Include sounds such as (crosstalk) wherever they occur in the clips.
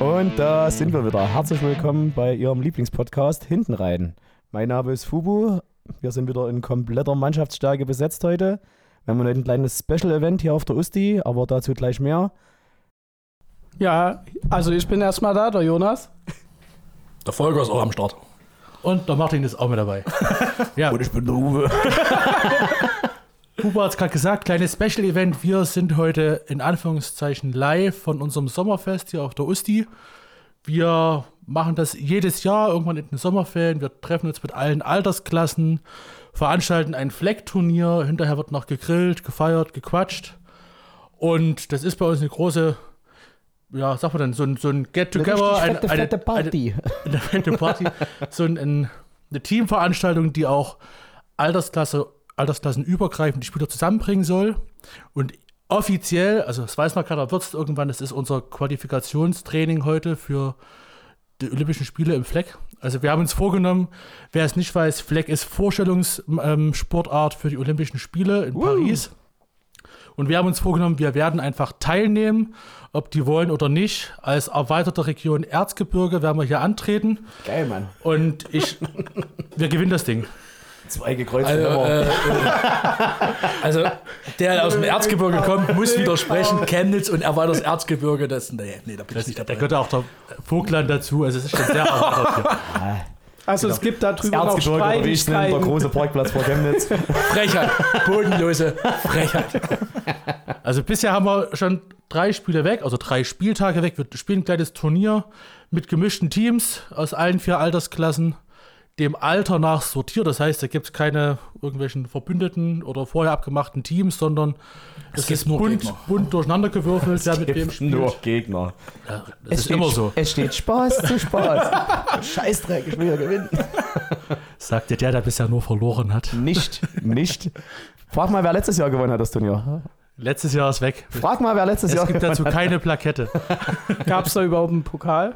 Und da sind wir wieder. Herzlich willkommen bei Ihrem Lieblingspodcast Hintenreiten. Mein Name ist Fubu. Wir sind wieder in kompletter Mannschaftsstärke besetzt heute. Wir haben heute ein kleines Special-Event hier auf der Usti, aber dazu gleich mehr. Ja, also ich bin erstmal da, der Jonas. Der Volker ist auch am Start. Und der Martin ist auch mit dabei. (laughs) ja, Und ich bin der Uwe. (laughs) Huber hat es gerade gesagt, kleines Special-Event. Wir sind heute in Anführungszeichen live von unserem Sommerfest hier auf der Usti. Wir machen das jedes Jahr, irgendwann in den Sommerferien. Wir treffen uns mit allen Altersklassen, veranstalten ein Fleckturnier. Hinterher wird noch gegrillt, gefeiert, gequatscht. Und das ist bei uns eine große, ja, sag mal dann, so ein, so ein Get-Together. Eine, fette, fette Party. eine fette Party, so ein, ein, eine Teamveranstaltung, die auch Altersklasse, altersklassenübergreifend die Spieler zusammenbringen soll. Und offiziell, also das weiß noch keiner, wird es irgendwann, das ist unser Qualifikationstraining heute für die Olympischen Spiele im Fleck. Also wir haben uns vorgenommen, wer es nicht weiß, Fleck ist Vorstellungssportart für die Olympischen Spiele in Paris. Und wir haben uns vorgenommen, wir werden einfach teilnehmen, ob die wollen oder nicht. Als erweiterte Region Erzgebirge werden wir hier antreten. Geil, Mann. Und ich, wir gewinnen das Ding. Zwei gekreuzte Also, äh, äh, also der der aus dem Erzgebirge kommt, muss widersprechen. Chemnitz und erweitert das Erzgebirge, das, nee, nee, da bin ich nicht Da dabei. gehört auch der Vogtland dazu. Also es ist schon sehr erweitert hier. (laughs) Also es gibt da drüben noch ich nenne, der Streitigkeiten. große Parkplatz vor Chemnitz. (laughs) Frechheit, bodenlose Frechheit. Also bisher haben wir schon drei Spiele weg, also drei Spieltage weg. Wir spielen ein kleines Turnier mit gemischten Teams aus allen vier Altersklassen, dem Alter nach sortiert. Das heißt, da gibt es keine irgendwelchen verbündeten oder vorher abgemachten Teams, sondern es gibt ist nur bunt, Gegner. bunt durcheinandergewürfelt, wer mit wem spielt. Nur Gegner. Das ist immer so, Es steht Spaß zu Spaß. (laughs) Scheißdreck, ich will ja gewinnen. (laughs) sagt der, der bisher nur verloren hat. Nicht, nicht. Frag mal, wer letztes Jahr gewonnen hat, das Turnier. Letztes Jahr ist weg. Frag mal, wer letztes Es Jahr gibt gewonnen dazu keine Plakette. (laughs) Gab es da überhaupt einen Pokal?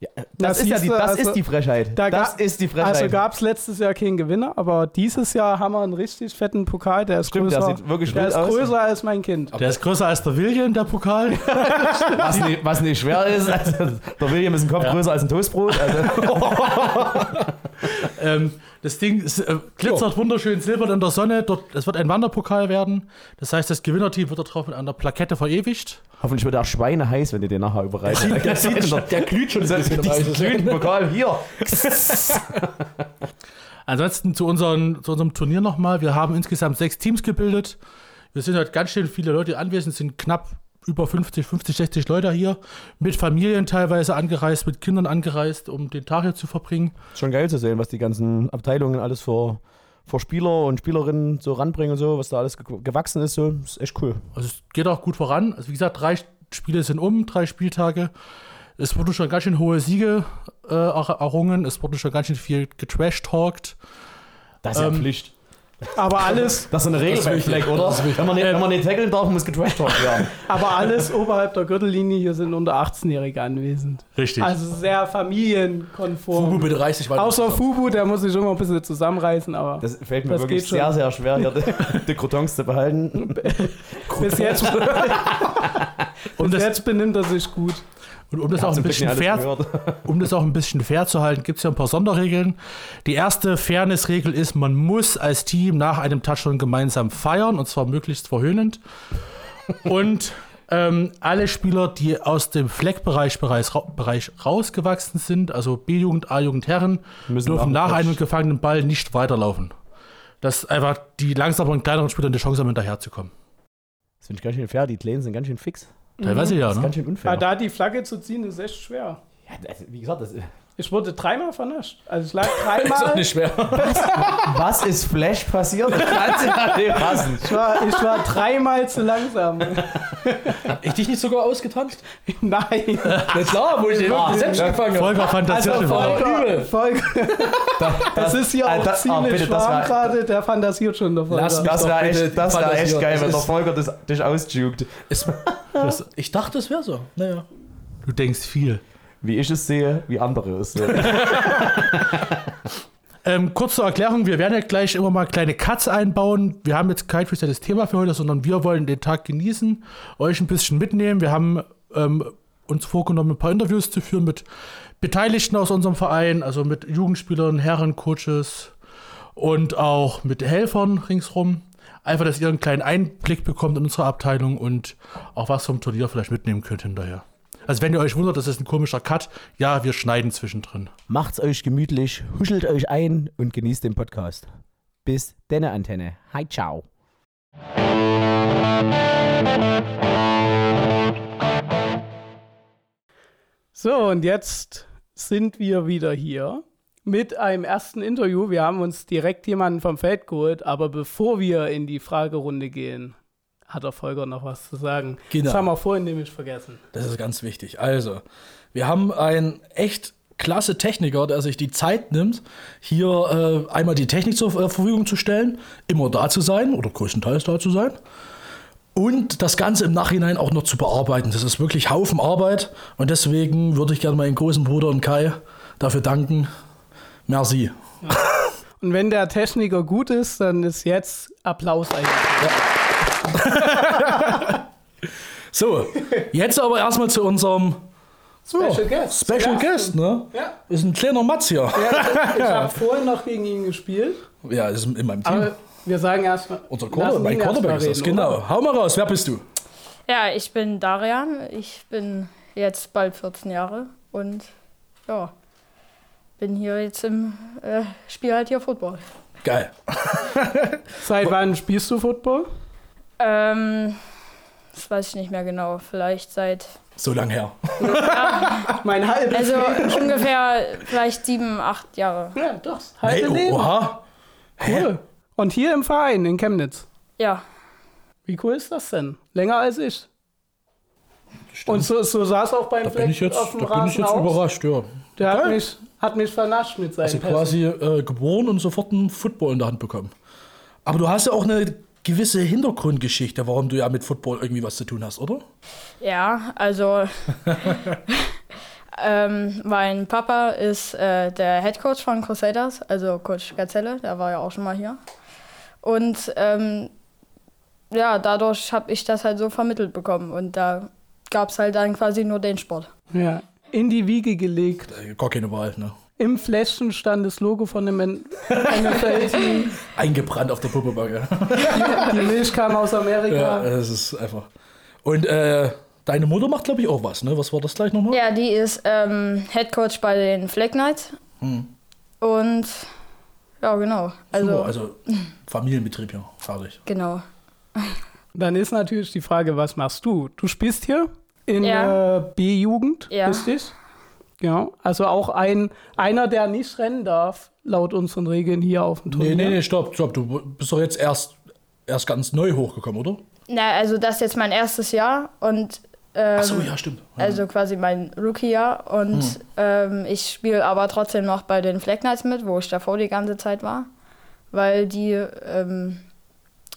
Ja, Das das, ist ja die, das also- ist die Frechheit. Da das ist die Frechheit. Also gab es letztes Jahr keinen Gewinner, aber dieses Jahr haben wir einen richtig fetten Pokal, der ist Stimmt, der größer. sieht wirklich der wild ist größer als mein Kind. Der ist größer als der William, der Pokal. (laughs) was, nicht, was nicht schwer ist. Also, (laughs) der William ist ein Kopf größer als ein Toastbrot. Also, (laughs) Ähm, das Ding ist, äh, glitzert wunderschön silbern in der Sonne. Dort, es wird ein Wanderpokal werden. Das heißt, das Gewinnerteam wird darauf mit einer Plakette verewigt. hoffentlich wird er Schweine heiß, wenn ihr den nachher überreicht. (laughs) Der, sieht, der glüht schon ein bisschen. Diesen glühenden Pokal hier. (laughs) Ansonsten zu, unseren, zu unserem Turnier nochmal. Wir haben insgesamt sechs Teams gebildet. Wir sind halt ganz schön viele Leute anwesend, Es sind knapp über 50, 50, 60 Leute hier. Mit Familien teilweise angereist, mit Kindern angereist, um den Tag hier zu verbringen. Schon geil zu sehen, was die ganzen Abteilungen alles für, für Spieler und Spielerinnen so ranbringen und so, was da alles ge gewachsen ist. So. ist echt cool. Also es geht auch gut voran. Also wie gesagt, drei Spiele sind um, drei Spieltage. Es wurden schon ganz schön hohe Siege äh, er- errungen. Es wurde schon ganz schön viel getrash-talkt. Das ist ja Ähm, Pflicht. Aber alles, Das ist eine Regel oder? Wenn man, nicht, wenn man nicht tackeln darf, muss getrashtalkt werden. (laughs) aber alles oberhalb der Gürtellinie hier sind unter 18-Jährige anwesend. Richtig. Also sehr Fubu, familienkonform. bitte reiß dich weiter. Außer Fubu, der muss sich schon mal ein bisschen zusammenreißen, aber Das fällt mir Das wirklich geht schon. sehr, sehr schwer, hier die, die Croutons zu behalten. (laughs) bis jetzt, um, (laughs) bis das, jetzt benimmt er sich gut. Und um das auch ein bisschen fair, (laughs) um das auch ein bisschen fair zu halten, gibt es ja ein paar Sonderregeln. Die erste Fairness-Regel ist, man muss als Team nach einem Touchdown gemeinsam feiern und zwar möglichst verhöhnend. Und (laughs) ähm, alle Spieler, die aus dem Fleckbereich Bereich, Bereich rausgewachsen sind, also B-Jugend, A-Jugend, Herren, Müssen dürfen nach einem gefangenen Ball nicht weiterlaufen. Dass einfach die langsameren, kleineren Spieler eine Chance haben, hinterherzukommen. Das finde ich ganz schön fair. Die Kleinen sind ganz schön fix. Teilweise ja, Das ist ne? ganz schön unfair. da die Flagge zu ziehen, ist echt schwer. Ja, das, wie gesagt, das, Ich wurde dreimal vernascht. Also ich lag (laughs) Ist auch dreimal. nicht schwer. was ist Flash passiert? (laughs) Das ja fassen. Ich war, ich war dreimal zu langsam. Ich dich nicht sogar ausgetanzt? (laughs) Nein. Na klar, wo ich den Ah, selbst ja. gefangen habe. Volker fantasiert Also schon wieder. Volker, Volker, das ist hier Ah, auch das- ah, ziemlich bitte, das warm wär- gerade, der fantasiert schon. Lass mich Das wäre echt, das wär echt geil, wenn der ist- Volker das, dich ausjuckt. Ich dachte, es wäre so. Naja. Du denkst viel. Wie ich es sehe, wie andere es sehen. (laughs) Ähm, kurze Erklärung, wir werden ja gleich immer mal kleine Cuts einbauen. Wir haben jetzt kein spezielles Thema für heute, sondern wir wollen den Tag genießen, euch ein bisschen mitnehmen. Wir haben ähm, uns vorgenommen, ein paar Interviews zu führen mit Beteiligten aus unserem Verein, also mit Jugendspielern, Herren, Coaches und auch mit Helfern ringsrum. Einfach, dass ihr einen kleinen Einblick bekommt in unsere Abteilung und auch was vom Turnier vielleicht mitnehmen könnt hinterher. Also wenn ihr euch wundert, das ist ein komischer Cut, ja, wir schneiden zwischendrin. Macht's euch gemütlich, huschelt euch ein und genießt den Podcast. Bis denne Antenne. Hi, ciao. So, und jetzt sind wir wieder hier mit einem ersten Interview. Wir haben uns direkt jemanden vom Feld geholt, aber bevor wir in die Fragerunde gehen, hat der Volker noch was zu sagen. Genau. Das haben wir vorhin nämlich vergessen. Das ist ganz wichtig. Also, wir haben einen echt klasse Techniker, der sich die Zeit nimmt, hier äh, einmal die Technik zur äh, Verfügung zu stellen, immer da zu sein oder größtenteils da zu sein. Und das Ganze im Nachhinein auch noch zu bearbeiten. Das ist wirklich Haufen Arbeit. Und deswegen würde ich gerne meinen großen Bruder und Kai dafür danken. Merci. Und wenn der Techniker gut ist, dann ist jetzt Applaus eigentlich. So, jetzt aber erstmal zu unserem Special Guest. Special Ja. Guest, ne? Ja. Ist ein kleiner Matz hier. Ja, ich habe (laughs) vorhin noch gegen ihn gespielt, Ja, ist in meinem Team. aber wir sagen erstmal. Unser Quarter, mein Quarterback ist das, genau. Hau mal raus, wer bist du? Ja, ich bin Darian. Ich bin jetzt bald 14 Jahre und ja, bin hier jetzt im äh, Spiel halt hier Football. Geil. Seit (laughs) wann spielst du Football? Ähm, das weiß ich nicht mehr genau. Vielleicht seit, So lang her. (laughs) Mein halbes also Leben. ungefähr vielleicht sieben, acht Jahre. Ja, doch. Hey, Halbe Leben. oha. Cool. Und hier im Verein in Chemnitz. Ja, Wie cool ist das denn? Länger als ich. Und so, so es auch beim Da bin ich Fleck jetzt, auf dem da bin Rasen ich jetzt aus. überrascht, ja. Der hat Geil. mich, hat mich vernascht mit seinen Also Pässen. quasi äh, geboren und sofort einen Football in der Hand bekommen. Aber du hast ja auch eine gewisse Hintergrundgeschichte, warum du ja mit Football irgendwie was zu tun hast, oder? ja, also (laughs) ähm, mein Papa ist äh, der Head Coach von Crusaders, also Coach Gazelle, der war ja auch schon mal hier. Und ähm, ja, dadurch habe ich das halt so vermittelt bekommen und da gab es halt dann quasi nur den Sport. Ja. In die Wiege gelegt. Gar keine Wahl, ne? Im Fläschchen stand das Logo von dem NFL-Team. (laughs) Eingebrannt auf der Puppebacke. Die Milch kam aus ja, Amerika. das ist einfach. Und äh, deine Mutter macht, glaube ich, auch was, ne? Was war das gleich nochmal? Ja, die ist ähm, Head Coach bei den Flag Knights. Und ja, genau. Also, Super, also Familienbetrieb, ja. Fertig. genau. Dann ist natürlich die Frage, was machst du? Du spielst hier in Ja. äh, B-Jugend, Ja. richtig? Genau. Also auch ein, einer, der nicht rennen darf, laut unseren Regeln hier auf dem Turnier. Nee, nee, nee, stopp, stopp. Du bist doch jetzt erst, erst ganz neu hochgekommen, oder? Na, also das ist jetzt mein erstes Jahr und ähm, Ach so, ja, stimmt. Ja. also quasi mein Rookie-Jahr und ähm, ich spiele aber trotzdem noch bei den Flag Knights mit, wo ich davor die ganze Zeit war, weil die ähm,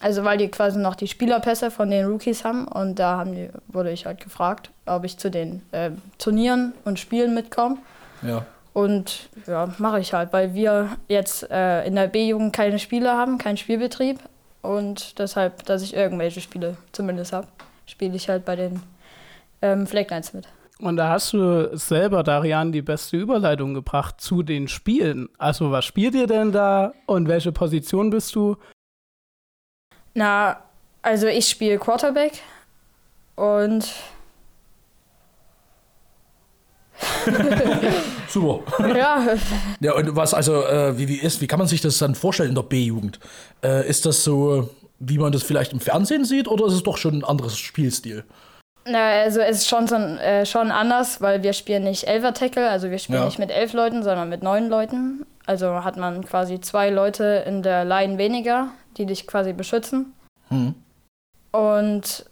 also weil die quasi noch die Spielerpässe von den Rookies haben und da haben die, wurde ich halt gefragt, ob ich zu den ähm, Turnieren und Spielen mitkomme. ja. Und ja, mache ich halt, weil wir jetzt äh, in der B-Jugend keine Spiele haben, keinen Spielbetrieb. Und deshalb, dass ich irgendwelche Spiele zumindest habe, spiele ich halt bei den ähm, Flag Knights mit. Und da hast du selber, Darian, die beste Überleitung gebracht zu den Spielen. Also was spielt ihr denn da und welche Position bist du? Na, also ich spiele Quarterback und (laughs) Super. ja, Ja, und was also, äh, wie, wie ist, wie kann man sich das dann vorstellen in der B-Jugend? Äh, ist das so, wie man das vielleicht im Fernsehen sieht, oder ist es doch schon ein anderes Spielstil? na, also es ist schon, so, ein- äh, schon anders, weil wir spielen nicht Elfer Tackle, also wir spielen Ja. nicht mit elf Leuten, sondern mit neun Leuten. Also hat man quasi zwei Leute in der Line weniger, die dich quasi beschützen. Hm. Und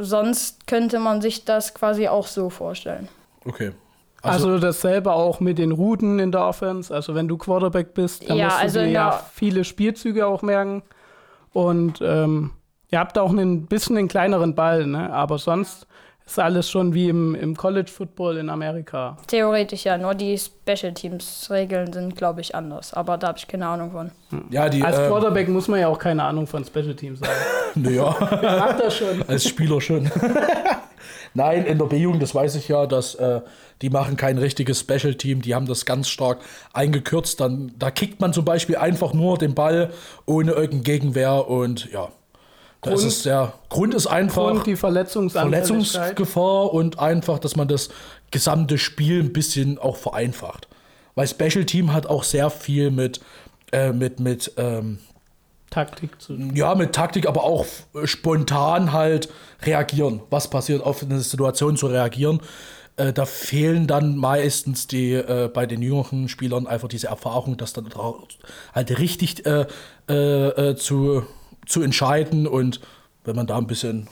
sonst könnte man sich das quasi auch so vorstellen. Okay. Also, dasselbe auch mit den Routen in der Offense. Also wenn du Quarterback bist, dann Ja, musst du also dir in ja viele Spielzüge auch merken. Und ähm, ihr habt auch ein bisschen einen kleineren Ball, ne? aber sonst ist alles schon wie im, im College Football in Amerika. Theoretisch ja, nur die Special Teams Regeln sind, glaube ich, anders. Aber da habe ich keine Ahnung von. Ja, die. Als ähm, Quarterback muss man ja auch keine Ahnung von Special Teams (laughs) haben. ja. Macht das schon. Als Spieler schon. (laughs) Nein, in der B-Jugend, das weiß ich ja, dass äh, die machen kein richtiges Special-Team, die haben das ganz stark eingekürzt. Dann, da kickt man zum Beispiel einfach nur den Ball ohne irgendeine Gegenwehr und ja. Da ist Grund- es der Grund ist einfach Und die. Verletzungsgefahr und einfach, dass man das gesamte Spiel ein bisschen auch vereinfacht. Weil Special Team hat auch sehr viel mit, äh, mit, mit ähm, Taktik zu tun. ja, mit Taktik, aber auch äh, spontan halt reagieren. Was passiert, auf eine Situation zu reagieren. Äh, da fehlen dann meistens die äh, bei den jüngeren Spielern einfach diese Erfahrung, das dann halt richtig äh, äh, äh, zu, zu entscheiden. Und wenn man da ein bisschen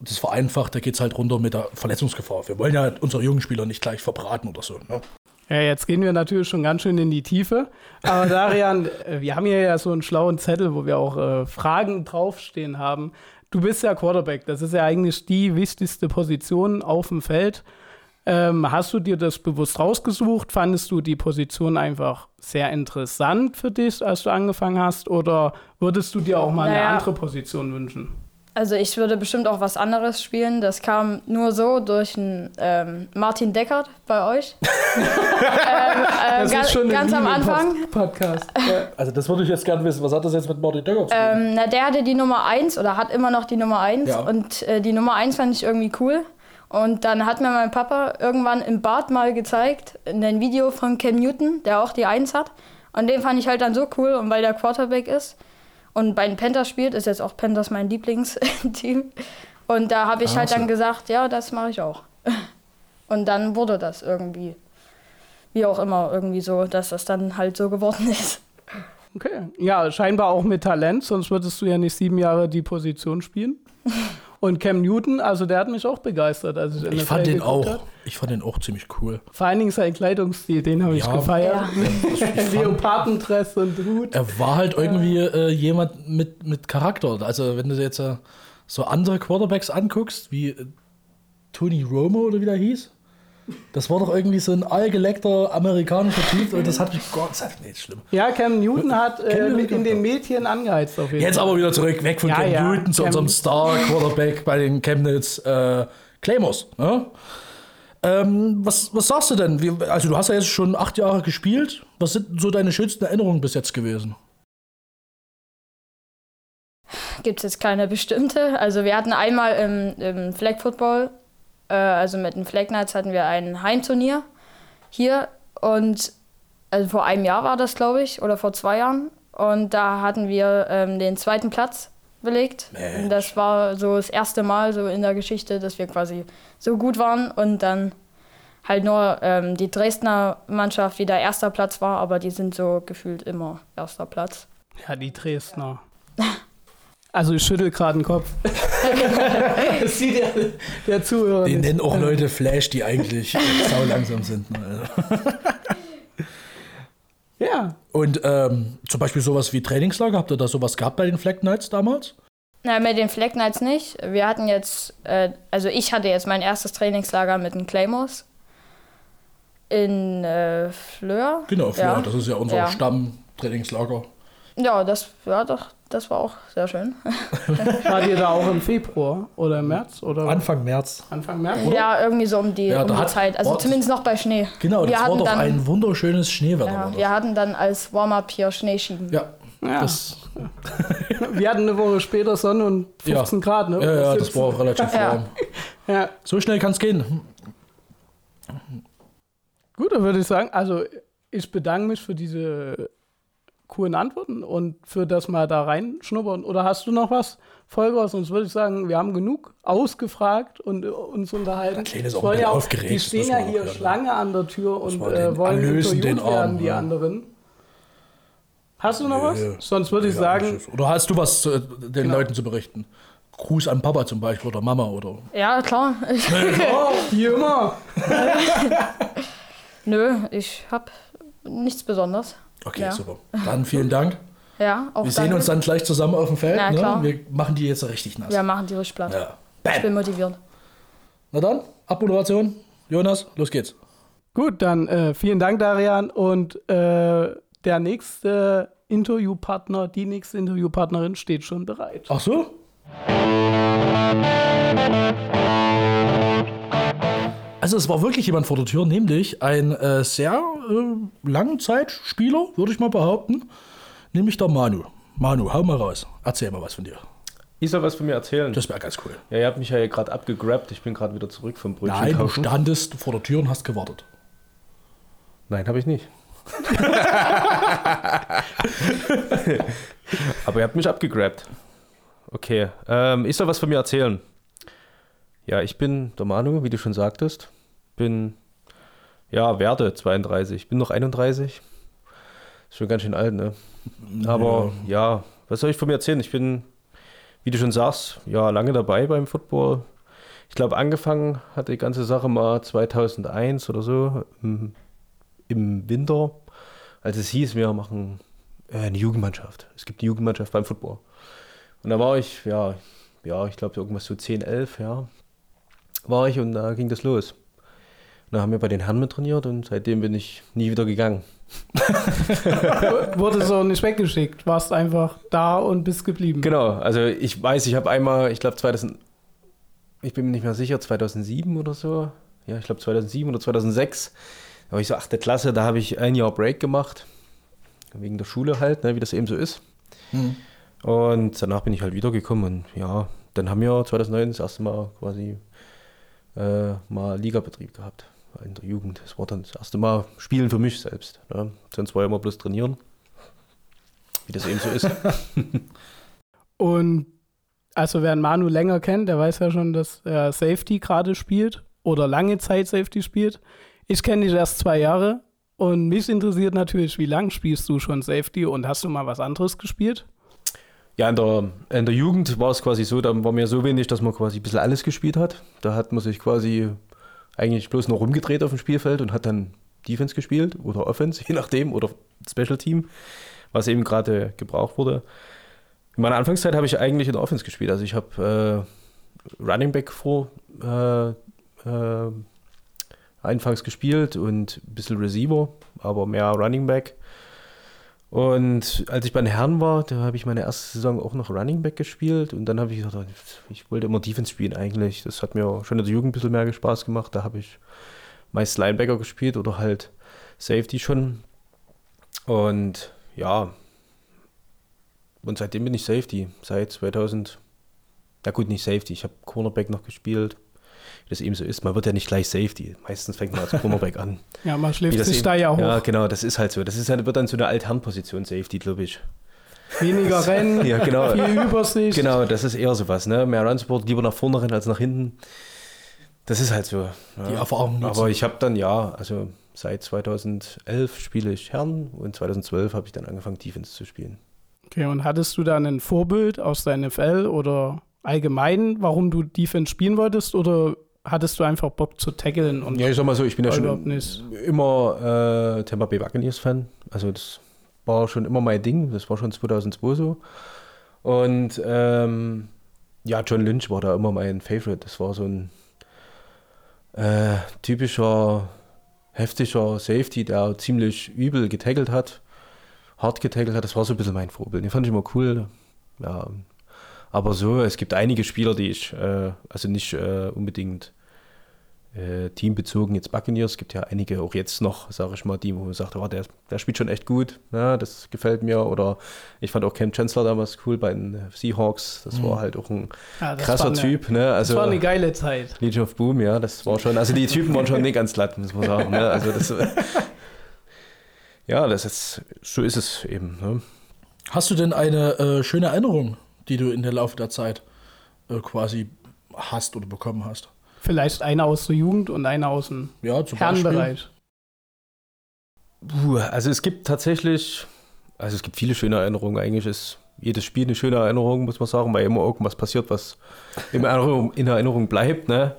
das vereinfacht, da geht es halt runter mit der Verletzungsgefahr. Wir wollen ja unsere jungen Spieler nicht gleich verbraten oder so. Ne? Ja, jetzt gehen wir natürlich schon ganz schön in die Tiefe. Aber Darian, äh, wir haben hier ja so einen schlauen Zettel, wo wir auch äh, Fragen draufstehen haben. Du bist ja Quarterback, das ist ja eigentlich die wichtigste Position auf dem Feld. Ähm, hast du dir das bewusst rausgesucht? Fandest du die Position einfach sehr interessant für dich, als du angefangen hast? Oder würdest du dir auch mal eine Naja. andere Position wünschen? Also ich würde bestimmt auch was anderes spielen. Das kam nur so durch einen ähm, Martin Deckert bei euch. (laughs) (laughs) ähm, äh, ga, ganz am Anfang. Podcast. (laughs) Also das würde ich jetzt gerne wissen. Was hat das jetzt mit Martin Döcker zu tun? Ähm, na, der hatte die Nummer 1 oder hat immer noch die Nummer 1 Ja. und äh, die Nummer 1 fand ich irgendwie cool. Und dann hat mir mein Papa irgendwann im Bad mal gezeigt, in ein Video von Cam Newton, der auch die 1 hat. Und den fand ich halt dann so cool und weil der Quarterback ist und bei den Panthers spielt, ist jetzt auch Panthers mein Lieblingsteam. Und da habe ich Ah, halt dann so. gesagt, ja, das mache ich auch. Und dann wurde das irgendwie, wie auch immer, irgendwie so, dass das dann halt so geworden ist. Okay. Ja, scheinbar auch mit Talent, sonst würdest du ja nicht sieben Jahre die Position spielen. (laughs) Und Cam Newton, also der hat mich auch begeistert. Als ich, ich fand den auch. Ich fand den auch ziemlich cool. Vor allen Dingen sein Kleidungsstil, den habe ich Ja. gefeiert. Ja. Ich (laughs) Leopardendress und Hut. er war halt irgendwie äh, jemand mit, mit Charakter. Also wenn du dir jetzt äh, so andere Quarterbacks anguckst, wie äh, Tony Romo oder wie der hieß, das war doch irgendwie so ein allgeleckter amerikanischer Typ und das hat mich Gott sei Dank nicht schlimm. Ja, Cam Newton hat äh, Cam mit Newton. in den Mädchen angeheizt auf jeden Jetzt Fall. aber wieder zurück, weg von Ja, Cam ja. Newton zu Cam- unserem Star-Quarterback bei den Chemnitz äh, Claymores. Ne? Ähm, was, was sagst du denn? Wie, also du hast ja jetzt schon acht Jahre gespielt. Was sind so deine schönsten Erinnerungen bis jetzt gewesen? Gibt es jetzt keine bestimmte. Also wir hatten einmal im, im Flag Football, äh, also mit den Flag Knights hatten wir ein Heimturnier hier und also vor einem Jahr war das, glaube ich, oder vor zwei Jahren. Und da hatten wir ähm, den zweiten Platz belegt. Mensch. Und das war so das erste Mal so in der Geschichte, dass wir quasi so gut waren und dann halt nur ähm, die Dresdner Mannschaft wieder erster Platz war, aber die sind so gefühlt immer erster Platz. Ja, die Dresdner. (laughs) Also ich schüttel gerade den Kopf. (laughs) das sieht der, der Zuhörer Die nicht. nennen auch Leute Flash, die eigentlich (laughs) sau langsam sind. Ne? Ja, Und ähm, zum Beispiel sowas wie Trainingslager, habt ihr da sowas gehabt bei den Flag Knights damals? Na, mit den Flag Knights nicht. Wir hatten jetzt, äh, also ich hatte jetzt mein erstes Trainingslager mit den Claymores in äh, Fleur. Genau, Ja. ja. das ist ja unser Ja. Stammtrainingslager. Ja, das, ja doch, das war auch sehr schön. (laughs) wart ihr da auch im Februar oder im März oder Anfang März. Anfang März? Ja, irgendwie so um die, Ja, um die hat- Zeit. Also war- zumindest noch bei Schnee. Genau, wir das war hatten doch dann, ein wunderschönes Schneewetter. ja, war wir hatten dann als Warm-up hier Schneeschieben. ja, Ja. das, (laughs) Wir hatten eine Woche später Sonne und 15 Grad, ne? ja, ja, Oder das 17. war auch relativ warm. (laughs) Ja. So schnell kann es gehen. Gut, dann würde ich sagen, also ich bedanke mich für diese coolen Antworten und für das mal da reinschnuppern. Oder hast du noch was, Volker? Sonst würde ich sagen, wir haben genug ausgefragt und äh, uns unterhalten. Kleine ist auch ein ja aufgeregt, Die stehen ja auch hier hören. Schlange an der Tür und äh, wollen interviewt den Arm, werden, die ja. anderen. Hast du noch Nö. was? Sonst würde ich sagen, Oder hast du was äh, den Genau. Leuten zu berichten? Gruß an Papa zum Beispiel oder Mama oder. Ja, klar. (laughs) Ich, oh, (laughs) wie immer. (laughs) nö, ich habe nichts Besonderes. Okay, Ja. super. Dann vielen Dank. Ja, auch Wir sehen danke. uns dann gleich zusammen auf dem Feld. Na, ne? klar. Wir machen die jetzt richtig nass. Wir machen die richtig platt. Ja. Ich Bam. bin motiviert. Na dann, Abmoderation. Jonas, los geht's. Gut, dann äh, vielen Dank, Darian. Und äh, der nächste Interviewpartner, die nächste Interviewpartnerin steht schon bereit. Ach so? Also es war wirklich jemand vor der Tür, nämlich ein äh, sehr äh, Langzeitspieler, würde ich mal behaupten, nämlich der Manu. Manu, hau mal raus. Erzähl mal was von dir. Ich soll was von mir erzählen. Das wäre ganz cool. ja, ihr habt mich ja gerade abgegrabt. Ich bin gerade wieder zurück vom Brötchen Nein, du standest vor der Tür und hast gewartet. Nein, habe ich nicht. (laughs) (laughs) Aber ihr habt mich abgegrabt. Okay, ähm, ich soll was von mir erzählen. Ja, ich bin der Manu, wie du schon sagtest. Bin, ja, werde 32. Bin noch 31. Ist schon ganz schön alt, ne? Aber ja. was soll ich von mir erzählen? Ich bin, wie du schon sagst, ja, lange dabei beim Football. Ich glaube, angefangen hat die ganze Sache mal 2001 oder so, im, im Winter, als es hieß, wir machen äh, eine Jugendmannschaft. Es gibt eine Jugendmannschaft beim Football. Und da war ich, ja, ja, ich glaube irgendwas so 10, 11, ja, war ich und da ging das los. Und da haben wir bei den Herren mit trainiert und seitdem bin ich nie wieder gegangen. (laughs) Wurde so nicht weggeschickt, warst einfach da und bist geblieben. Genau, also ich weiß, ich habe einmal, ich glaube 2000, ich bin mir nicht mehr sicher, 2007 oder so. Ja, ich glaube 2007 oder 2006. Da war ich so achte Klasse, da habe ich ein Jahr Break gemacht. Wegen der Schule halt, ne, wie das eben so ist. Und danach bin ich halt wiedergekommen und ja, dann haben wir 2009 das erste Mal quasi äh, mal Ligabetrieb gehabt in der Jugend. Das war dann das erste Mal Spielen für mich selbst. Ne? Sonst war ja immer bloß trainieren, wie das eben so ist. (laughs) Und also wer Manu länger kennt, der weiß ja schon, dass er Safety gerade spielt oder lange Zeit Safety spielt. Ich kenne dich erst zwei Jahre und mich interessiert natürlich, wie lange spielst du schon Safety und hast du mal was anderes gespielt? Ja, in der, in der Jugend war es quasi so, da war mir so wenig, dass man quasi ein bisschen alles gespielt hat. Da hat man sich quasi eigentlich bloß noch rumgedreht auf dem Spielfeld und hat dann Defense gespielt oder Offense, (laughs) je nachdem, oder Special Team, was eben gerade gebraucht wurde. In meiner Anfangszeit habe ich eigentlich in der Offense gespielt. Also ich habe äh, Running Back vor äh, äh, anfangs gespielt und ein bisschen Receiver, aber mehr Running Back. Und als ich bei den Herren war, da habe ich meine erste Saison auch noch Running Back gespielt und dann habe ich gesagt, ich wollte immer Defense spielen eigentlich. Das hat mir schon in der Jugend ein bisschen mehr Spaß gemacht. Da habe ich meist Linebacker gespielt oder halt Safety schon. Und ja, und seitdem bin ich Safety, seit 2000. Na gut, nicht Safety, ich habe Cornerback noch gespielt. Wie das eben so ist, man wird ja nicht gleich Safety. Meistens fängt man als Cornerback an. (laughs) Ja, man schläft sich eben- da ja hoch. Ja, genau, das ist halt so. Das ist halt, wird dann so eine Altherrenposition Safety, glaube ich. Weniger Rennen, (laughs) Ja, genau. viel Übersicht. Genau, das ist eher sowas, ne? Mehr Runsport, lieber nach vorne rennen als nach hinten. Das ist halt so. Ja. Die Erfahrung nutzen. Aber ich habe dann, ja, also seit 2011 spiele ich Herren und 2012 habe ich dann angefangen, Defense zu spielen. Okay, und hattest du da ein Vorbild aus der NFL oder allgemein, warum du Defense spielen wolltest oder hattest du einfach Bock zu tackeln und Ja, ich sag mal so, ich bin ja schon nicht. immer äh, Tampa Bay Buccaneers Fan. Also das war schon immer mein Ding. Das war schon 2002 so. Und ähm, ja, John Lynch war da immer mein Favorite. Das war so ein äh, typischer, heftiger Safety, der ziemlich übel getackelt hat, hart getackelt hat. Das war so ein bisschen mein Vorbild. Den fand ich immer cool. Ja, aber so, es gibt einige Spieler, die ich, äh, also nicht äh, unbedingt äh, teambezogen jetzt Buccaneers. Es gibt ja einige auch jetzt noch, sage ich mal, die, wo man sagt, oh, der, der spielt schon echt gut, ja, das gefällt mir. Oder ich fand auch Cam Chancellor damals cool bei den Seahawks. Das war halt auch ein Ja, das krasser eine, Typ. Ne? Also, Das war eine geile Zeit. Legion of Boom, ja, das war schon, also die Typen waren schon nicht ganz glatt, muss man sagen. Ne? Also das, (laughs) ja, das ist, so ist es eben. Ne? Hast du denn eine äh, schöne Erinnerung, die du in der Laufe der Zeit äh, quasi hast oder bekommen hast? Vielleicht einer aus der Jugend und einer aus dem Ja, Herrenbereich. Puh, also es gibt tatsächlich, also es gibt viele schöne Erinnerungen. Eigentlich ist jedes Spiel eine schöne Erinnerung, muss man sagen, weil immer irgendwas passiert, was in Erinnerung, in Erinnerung bleibt. Ne?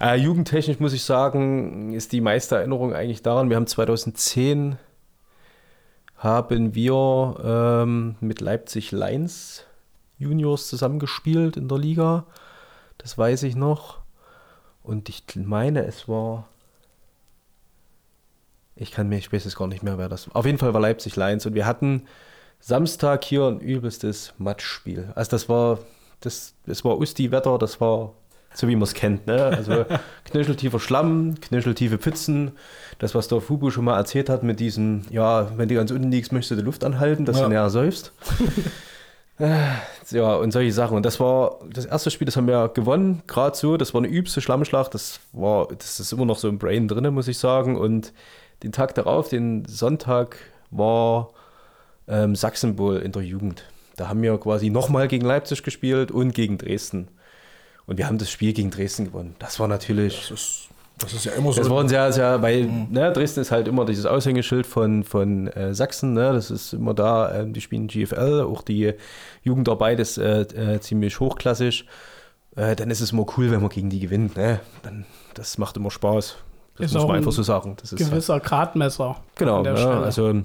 Äh, jugendtechnisch muss ich sagen, ist die meiste Erinnerung eigentlich daran, wir haben 2010 haben wir ähm, mit Leipzig Lions Juniors zusammengespielt in der Liga. Das weiß ich noch. Und ich meine, es war. Ich kann mir, ich weiß es gar nicht mehr, wer das war. Auf jeden Fall war Leipzig Lions und wir hatten Samstag hier ein übelstes Matschspiel. Also das war, das, das war Usti-Wetter, das war so wie man es kennt. Ne? Also (laughs) knöcheltiefer Schlamm, knöcheltiefe Pfützen. Das, was der Fubu schon mal erzählt hat mit diesem, ja, wenn du ganz unten liegst, möchtest du die Luft anhalten, dass Ja. du näher säufst. (laughs) ja, und solche Sachen. Und das war das erste Spiel, das haben wir gewonnen, gerade so. Das war eine übste Schlammschlacht. Das war, das ist immer noch so im Brain drin, muss ich sagen. Und den Tag darauf, den Sonntag, war ähm, Sachsen-Bowl in der Jugend. Da haben wir quasi nochmal gegen Leipzig gespielt und gegen Dresden. Und wir haben das Spiel gegen Dresden gewonnen. Das war natürlich. Das ist, das ist ja immer so. Das war ein sehr, sehr, weil ne, Dresden ist halt immer dieses Aushängeschild von, von äh, Sachsen. Ne? Das ist immer da, ähm, die spielen GFL, auch die Jugendarbeit ist äh, äh, ziemlich hochklassig. Äh, dann ist es immer cool, wenn man gegen die gewinnt. Ne? Dann, das macht immer Spaß. Das Ist muss auch man ein einfach so sagen. Das ist halt, Gewisser Gradmesser. Genau, an der ja, Stelle. also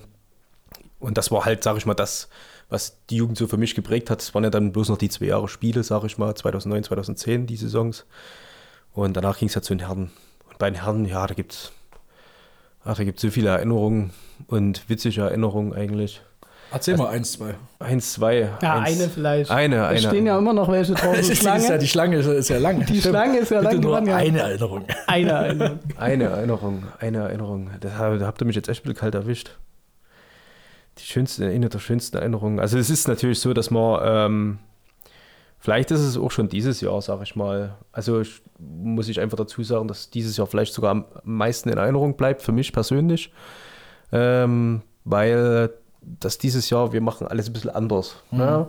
und das war halt, sag ich mal, das, was die Jugend so für mich geprägt hat. Es waren ja dann bloß noch die zwei Jahre Spiele, sag ich mal, 2009, 2010, die Saisons. Und danach ging es ja zu den Herren. Bei den Herren, ja, da gibt's, ach, da gibt's so viele Erinnerungen und witzige Erinnerungen eigentlich. Erzähl mal eins, zwei. Eins, zwei. ja, eins, eine vielleicht. Eine, Es eine. stehen ja immer noch welche draußen. (laughs) Das ist, ist ja, Schlange. die Schlange ist, ist ja lang. Die Schlange ist ja lang Bitte nur geworden, ja. eine Erinnerung. Eine, (laughs) eine. Eine Erinnerung, eine Erinnerung. Da, da habt ihr mich jetzt echt ein bisschen kalt erwischt. Die schönste, eine der schönsten Erinnerungen. Also es ist natürlich so, dass man, ähm, vielleicht ist es auch schon dieses Jahr, sage ich mal. Also ich, muss ich einfach dazu sagen, dass dieses Jahr vielleicht sogar am meisten in Erinnerung bleibt, für mich persönlich. Ähm, weil das dieses Jahr, wir machen alles ein bisschen anders. Ne?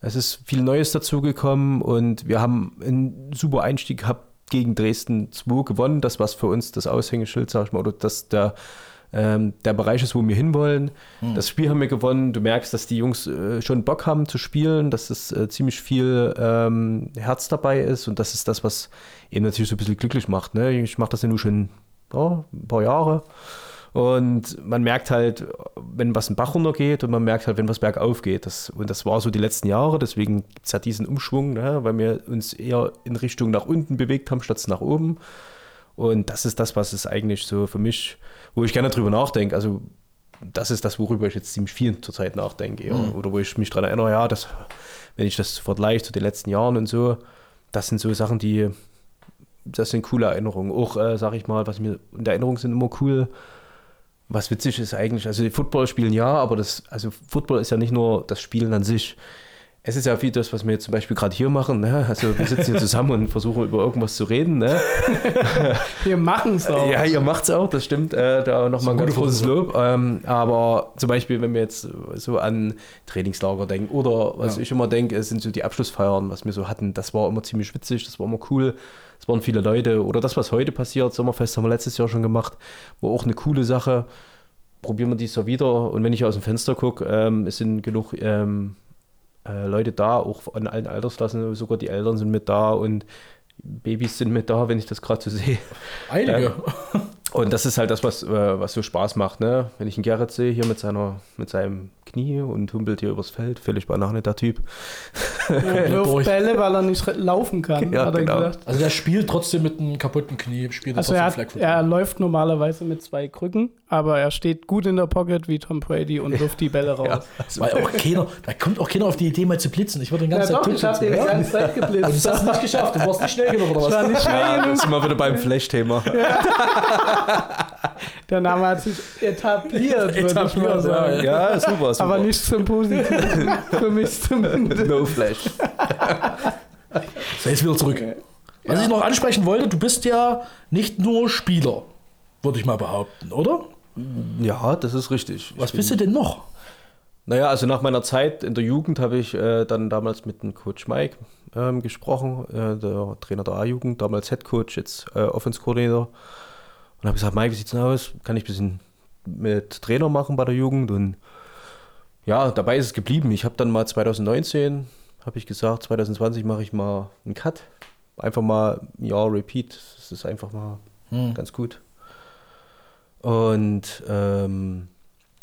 Es ist viel Neues dazugekommen und wir haben einen super Einstieg gehabt gegen Dresden 2 gewonnen. Das, was für uns das Aushängeschild, sag ich mal, oder das der, ähm, der Bereich ist, wo wir hinwollen. Das Spiel haben wir gewonnen. Du merkst, dass die Jungs äh, schon Bock haben zu spielen, dass es äh, ziemlich viel ähm, Herz dabei ist und das ist das, was eben natürlich so ein bisschen glücklich macht. Ne? Ich mache das ja nur schon ja, ein paar Jahre. Und man merkt halt, wenn was einen Bach runtergeht und man merkt halt, wenn was bergauf geht. Das, und das war so die letzten Jahre, deswegen gibt es ja diesen Umschwung, ne, weil wir uns eher in Richtung nach unten bewegt haben, statt nach oben. Und das ist das, was es eigentlich so für mich, wo ich gerne drüber nachdenke. Also, das ist das, worüber ich jetzt ziemlich viel zurzeit nachdenke. Eher. Oder wo ich mich daran erinnere, ja, das, wenn ich das vergleiche zu den letzten Jahren und so, das sind so Sachen, die, das sind coole Erinnerungen. Auch, äh, sag ich mal, was mir in der Erinnerung sind immer cool, was witzig ist eigentlich, also Football spielen ja, aber das, also Football ist ja nicht nur das Spielen an sich. Es ist ja wie das, was wir jetzt zum Beispiel gerade hier machen. Ne? Also wir sitzen hier zusammen und versuchen über irgendwas zu reden. Ne? (laughs) Wir machen es auch. Ja, ihr macht's auch, das stimmt. Äh, da nochmal ein ganz großes Lob. Ähm, aber zum Beispiel, wenn wir jetzt so an Trainingslager denken oder was ich immer denke, es sind so die Abschlussfeiern, was wir so hatten. Das war immer ziemlich witzig, das war immer cool. Es waren viele Leute. Oder das, was heute passiert, Sommerfest haben wir letztes Jahr schon gemacht, war auch eine coole Sache. Probieren wir dies Jahr wieder. Und wenn ich aus dem Fenster gucke, ähm, es sind genug ähm, äh, Leute da, auch an allen Altersklassen, sogar die Eltern sind mit da und Babys sind mit da, wenn ich das gerade so sehe. Einige. Und das ist halt das, was, äh, was so Spaß macht, ne? Wenn ich einen Gerrit sehe, hier mit, seiner, mit seinem Knie und humpelt hier übers Feld, völlig Banane, der Typ. (laughs) Er wirft durch. Bälle, weil er nicht laufen kann, Ja, hat er genau. gesagt. Also der spielt trotzdem mit einem kaputten Knie, spielt Also er, hat, er läuft normalerweise mit zwei Krücken, aber er steht gut in der Pocket wie Tom Brady und wirft die Bälle (laughs) raus. Weil auch keiner, da kommt auch keiner auf die Idee, mal zu blitzen. Ich würde den Ja, ganzen doch, Zeit ich hab den die ja? ganze Zeit (laughs) geblitzt. das hast du nicht geschafft. Du warst nicht schnell genug, oder was? war nicht schnell Ja, genug. das sind wir wieder beim Flash-Thema. Der Name hat sich etabliert, würde ich mal Etabliert, sagen. ja, Ja, super, super. Aber nicht zum Positiven. (laughs) Für mich zumindest. No Flash. So, jetzt wieder zurück. Was ich noch ansprechen wollte, du bist ja nicht nur Spieler, würde ich mal behaupten, oder? Ja, das ist richtig. Was bist du denn noch? Naja, also nach meiner Zeit in der Jugend habe ich äh, dann damals mit dem Coach Mike ähm, gesprochen, äh, der Trainer der A-Jugend, damals Head Coach, jetzt äh, Offense-Coordinator. Und habe gesagt, Mike, wie sieht's denn aus? Kann ich ein bisschen mit Trainer machen bei der Jugend? Und ja, dabei ist es geblieben. Ich habe dann mal 2019, habe ich gesagt, 2020 mache ich mal einen Cut. Einfach mal ein Jahr Repeat. Das ist einfach mal ganz gut. Und ähm,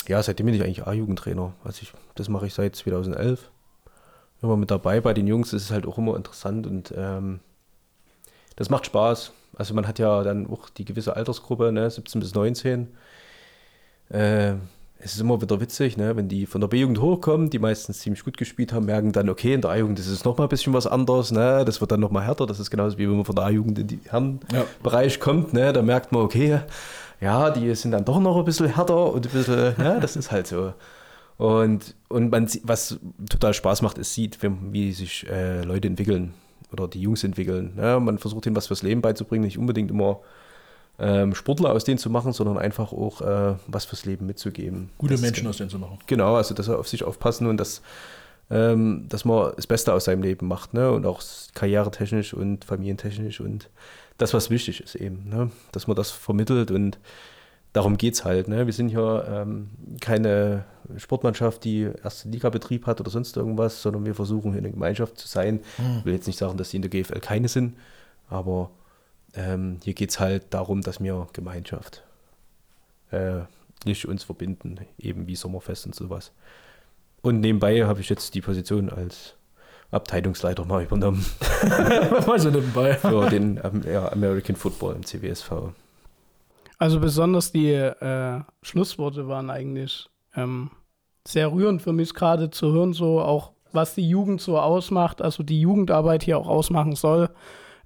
ja, seitdem bin ich eigentlich A-Jugendtrainer. Also ich, das mache ich seit 2011. Immer mit dabei bei den Jungs. Das ist halt auch immer interessant und ähm, das macht Spaß. also man hat ja dann auch die gewisse Altersgruppe, ne, 17 bis 19. Äh, es ist immer wieder witzig, ne, wenn die von der B-Jugend hochkommen, die meistens ziemlich gut gespielt haben, merken dann, okay, in der A-Jugend ist es nochmal ein bisschen was anderes, ne, das wird dann nochmal härter, das ist genauso wie wenn man von der A-Jugend in den Herrenbereich kommt, ne, da merkt man, okay, ja, die sind dann doch noch ein bisschen härter und ein bisschen, ja, das ist halt so. Und, und man, sieht- was total Spaß macht, ist, sieht, wie sich äh, Leute entwickeln oder die Jungs entwickeln. Ja, man versucht ihnen was fürs Leben beizubringen, nicht unbedingt immer ähm, Sportler aus denen zu machen, sondern einfach auch äh, was fürs Leben mitzugeben. Gute Das- Menschen aus denen zu machen. Genau, also dass er auf sich aufpassen und dass, ähm, dass man das Beste aus seinem Leben macht, ne? Und auch karrieretechnisch und familientechnisch und das, was wichtig ist eben, ne? Dass man das vermittelt und darum geht es halt. Ne? Wir sind hier ähm, keine Sportmannschaft, die erste Liga-Betrieb hat oder sonst irgendwas, sondern wir versuchen hier eine Gemeinschaft zu sein. Ich will jetzt nicht sagen, dass die in der GFL keine sind, aber ähm, hier geht es halt darum, dass wir Gemeinschaft äh, nicht uns verbinden, eben wie Sommerfest und sowas. Und nebenbei habe ich jetzt die Position als Abteilungsleiter mal übernommen (laughs) Mal so nebenbei. für den ja, American Football im CWSV. Also besonders die äh, Schlussworte waren eigentlich ähm, sehr rührend für mich gerade zu hören, so auch was die Jugend so ausmacht, also die Jugendarbeit hier auch ausmachen soll.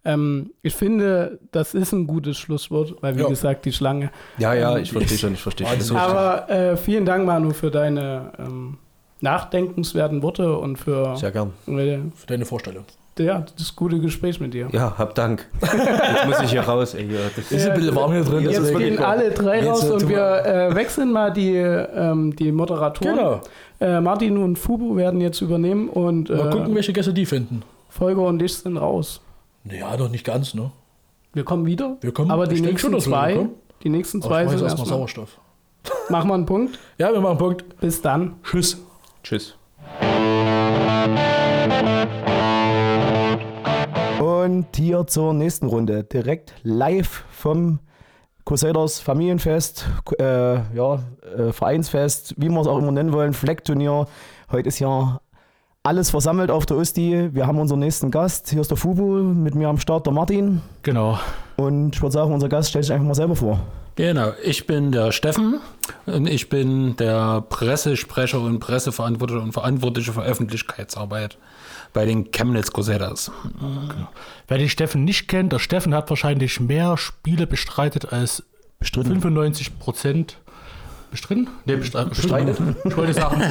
Ähm, ich finde, das ist ein gutes Schlusswort, weil wie Ja. gesagt, die Schlange. Ja, ja, ich verstehe schon, ich verstehe schon. Aber äh, vielen Dank, Manu, für deine ähm, nachdenkenswerten Worte und für Sehr gern. äh, Für deine Vorstellung. ja, das gute Gespräch mit dir. Ja, hab Dank. Jetzt muss ich hier raus. Ey. Das Ist ein bisschen warm hier drin. Jetzt gehen alle drei raus und wir äh, wechseln mal die, ähm, die Moderatoren. Genau. Äh, Martin und Fubu werden jetzt übernehmen und Mal äh, gucken, welche Gäste die finden. Volker und ich sind raus. Ja, noch nicht ganz, ne? Wir kommen wieder. Wir kommen. aber die nächsten schon, zwei, die nächsten Aber zwei ich weiß sind erstmal erstmal. Sauerstoff. (laughs) Machen wir einen Punkt. Ja, wir machen einen Punkt. Bis dann. Tschüss. Tschüss. Und hier zur nächsten Runde. Direkt live vom Crusaders Familienfest, äh, ja, äh, Vereinsfest, wie wir es auch immer nennen wollen, Fleckturnier. Heute ist ja alles versammelt auf der Usti. Wir haben unseren nächsten Gast. Hier ist der Fubu, mit mir am Start der Martin. Genau. Und ich würde sagen, unser Gast stellt sich einfach mal selber vor. Genau, ich bin der Steffen und ich bin der Pressesprecher und Presseverantwortliche und Verantwortliche für Öffentlichkeitsarbeit bei den Chemnitz Crusaders. Wer den Steffen nicht kennt, der Steffen hat wahrscheinlich mehr Spiele bestreitet als Bestritten. 95 Prozent bestritten? Nee, bestre- bestreitet. (laughs) Ich wollte sagen,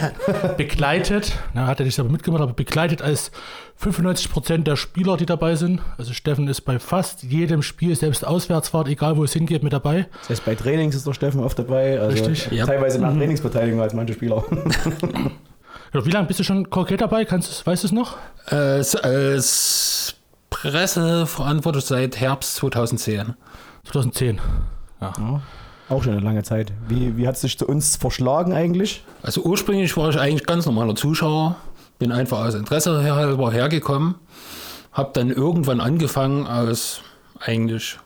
begleitet. Na, hat er nicht selber mitgemacht, aber begleitet als 95 Prozent der Spieler, die dabei sind. Also Steffen ist bei fast jedem Spiel, selbst Auswärtsfahrt, egal wo es hingeht, mit dabei. Das heißt, bei Trainings ist der Steffen oft dabei. Also Richtig. Ja. Teilweise mehr Trainingsbeteiligung als manche Spieler. (laughs) Ja, wie lange bist du schon konkret dabei? Kannst, du- weißt du es noch? Als, als Presseverantwortlich seit Herbst 2010. 2010. Auch schon eine lange Zeit. Wie, wie hat es sich zu uns verschlagen eigentlich? Also ursprünglich war ich eigentlich ganz normaler Zuschauer, bin einfach aus Interesse halber hergekommen, habe dann irgendwann angefangen aus eigentlich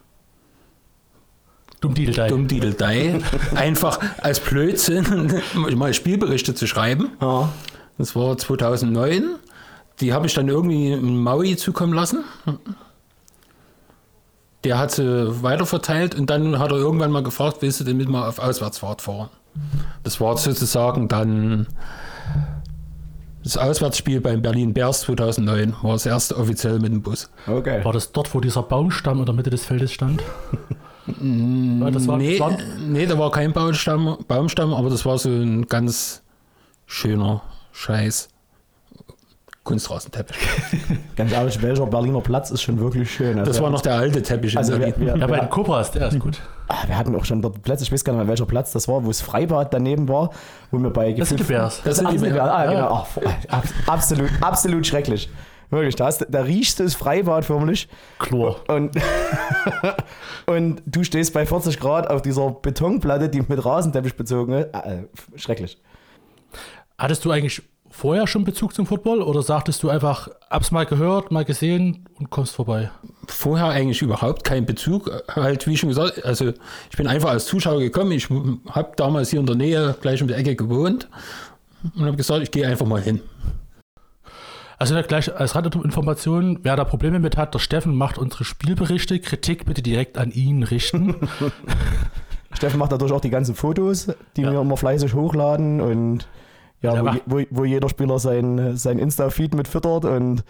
Dummdideldei. Dummdideldei, (laughs) einfach als Blödsinn (laughs) mal Spielberichte zu schreiben. Ja. Das war 2009. Die habe ich dann irgendwie Maui zukommen lassen. Der hat sie weiterverteilt und dann hat er irgendwann mal gefragt, willst du denn mit mal auf Auswärtsfahrt fahren? Das war sozusagen dann das Auswärtsspiel beim Berlin Bears 2009, war das erste offiziell mit dem Bus. Okay. War das dort, wo dieser Baumstamm in der Mitte des Feldes stand? (laughs) Das war, nee, nee, da war kein Baumstamm, Baumstamm, aber das war so ein ganz schöner Scheiß Kunstrasenteppich. (laughs) Ganz ehrlich, welcher Berliner Platz ist schon wirklich schön. Also Das war noch der alte Teppich. in Also wir, Berlin. wir, ja, bei den Cobras, der ist gut. ah, wir hatten auch schon dort Plätze, ich weiß gar nicht mehr, welcher Platz das war, wo das Freibad daneben war, wo wir bei Das sind die Bears. Das sind die. Bears. Ah, Ja. genau. Ach, ab- absolut, absolut schrecklich. Wirklich, da, hast, da riechst du das Freibad förmlich Chlor. und, (laughs) und du stehst bei 40 Grad auf dieser Betonplatte, die mit Rasenteppich bezogen ist. Ah, äh, schrecklich. Hattest du eigentlich vorher schon Bezug zum Football oder sagtest du einfach, hab's mal gehört, mal gesehen und kommst vorbei? Vorher eigentlich überhaupt keinen Bezug. Halt, wie schon gesagt, also ich bin einfach als Zuschauer gekommen. Ich habe damals hier in der Nähe gleich um die Ecke gewohnt und habe gesagt, ich gehe einfach mal hin. Also gleich als Randinformation, wer da Probleme mit hat, der Steffen macht unsere Spielberichte. Kritik bitte direkt an ihn richten. (laughs) Steffen macht dadurch auch die ganzen Fotos, die Ja. wir immer fleißig hochladen und ja, Der wo, wo, wo jeder Spieler sein, sein Insta-Feed mit füttert und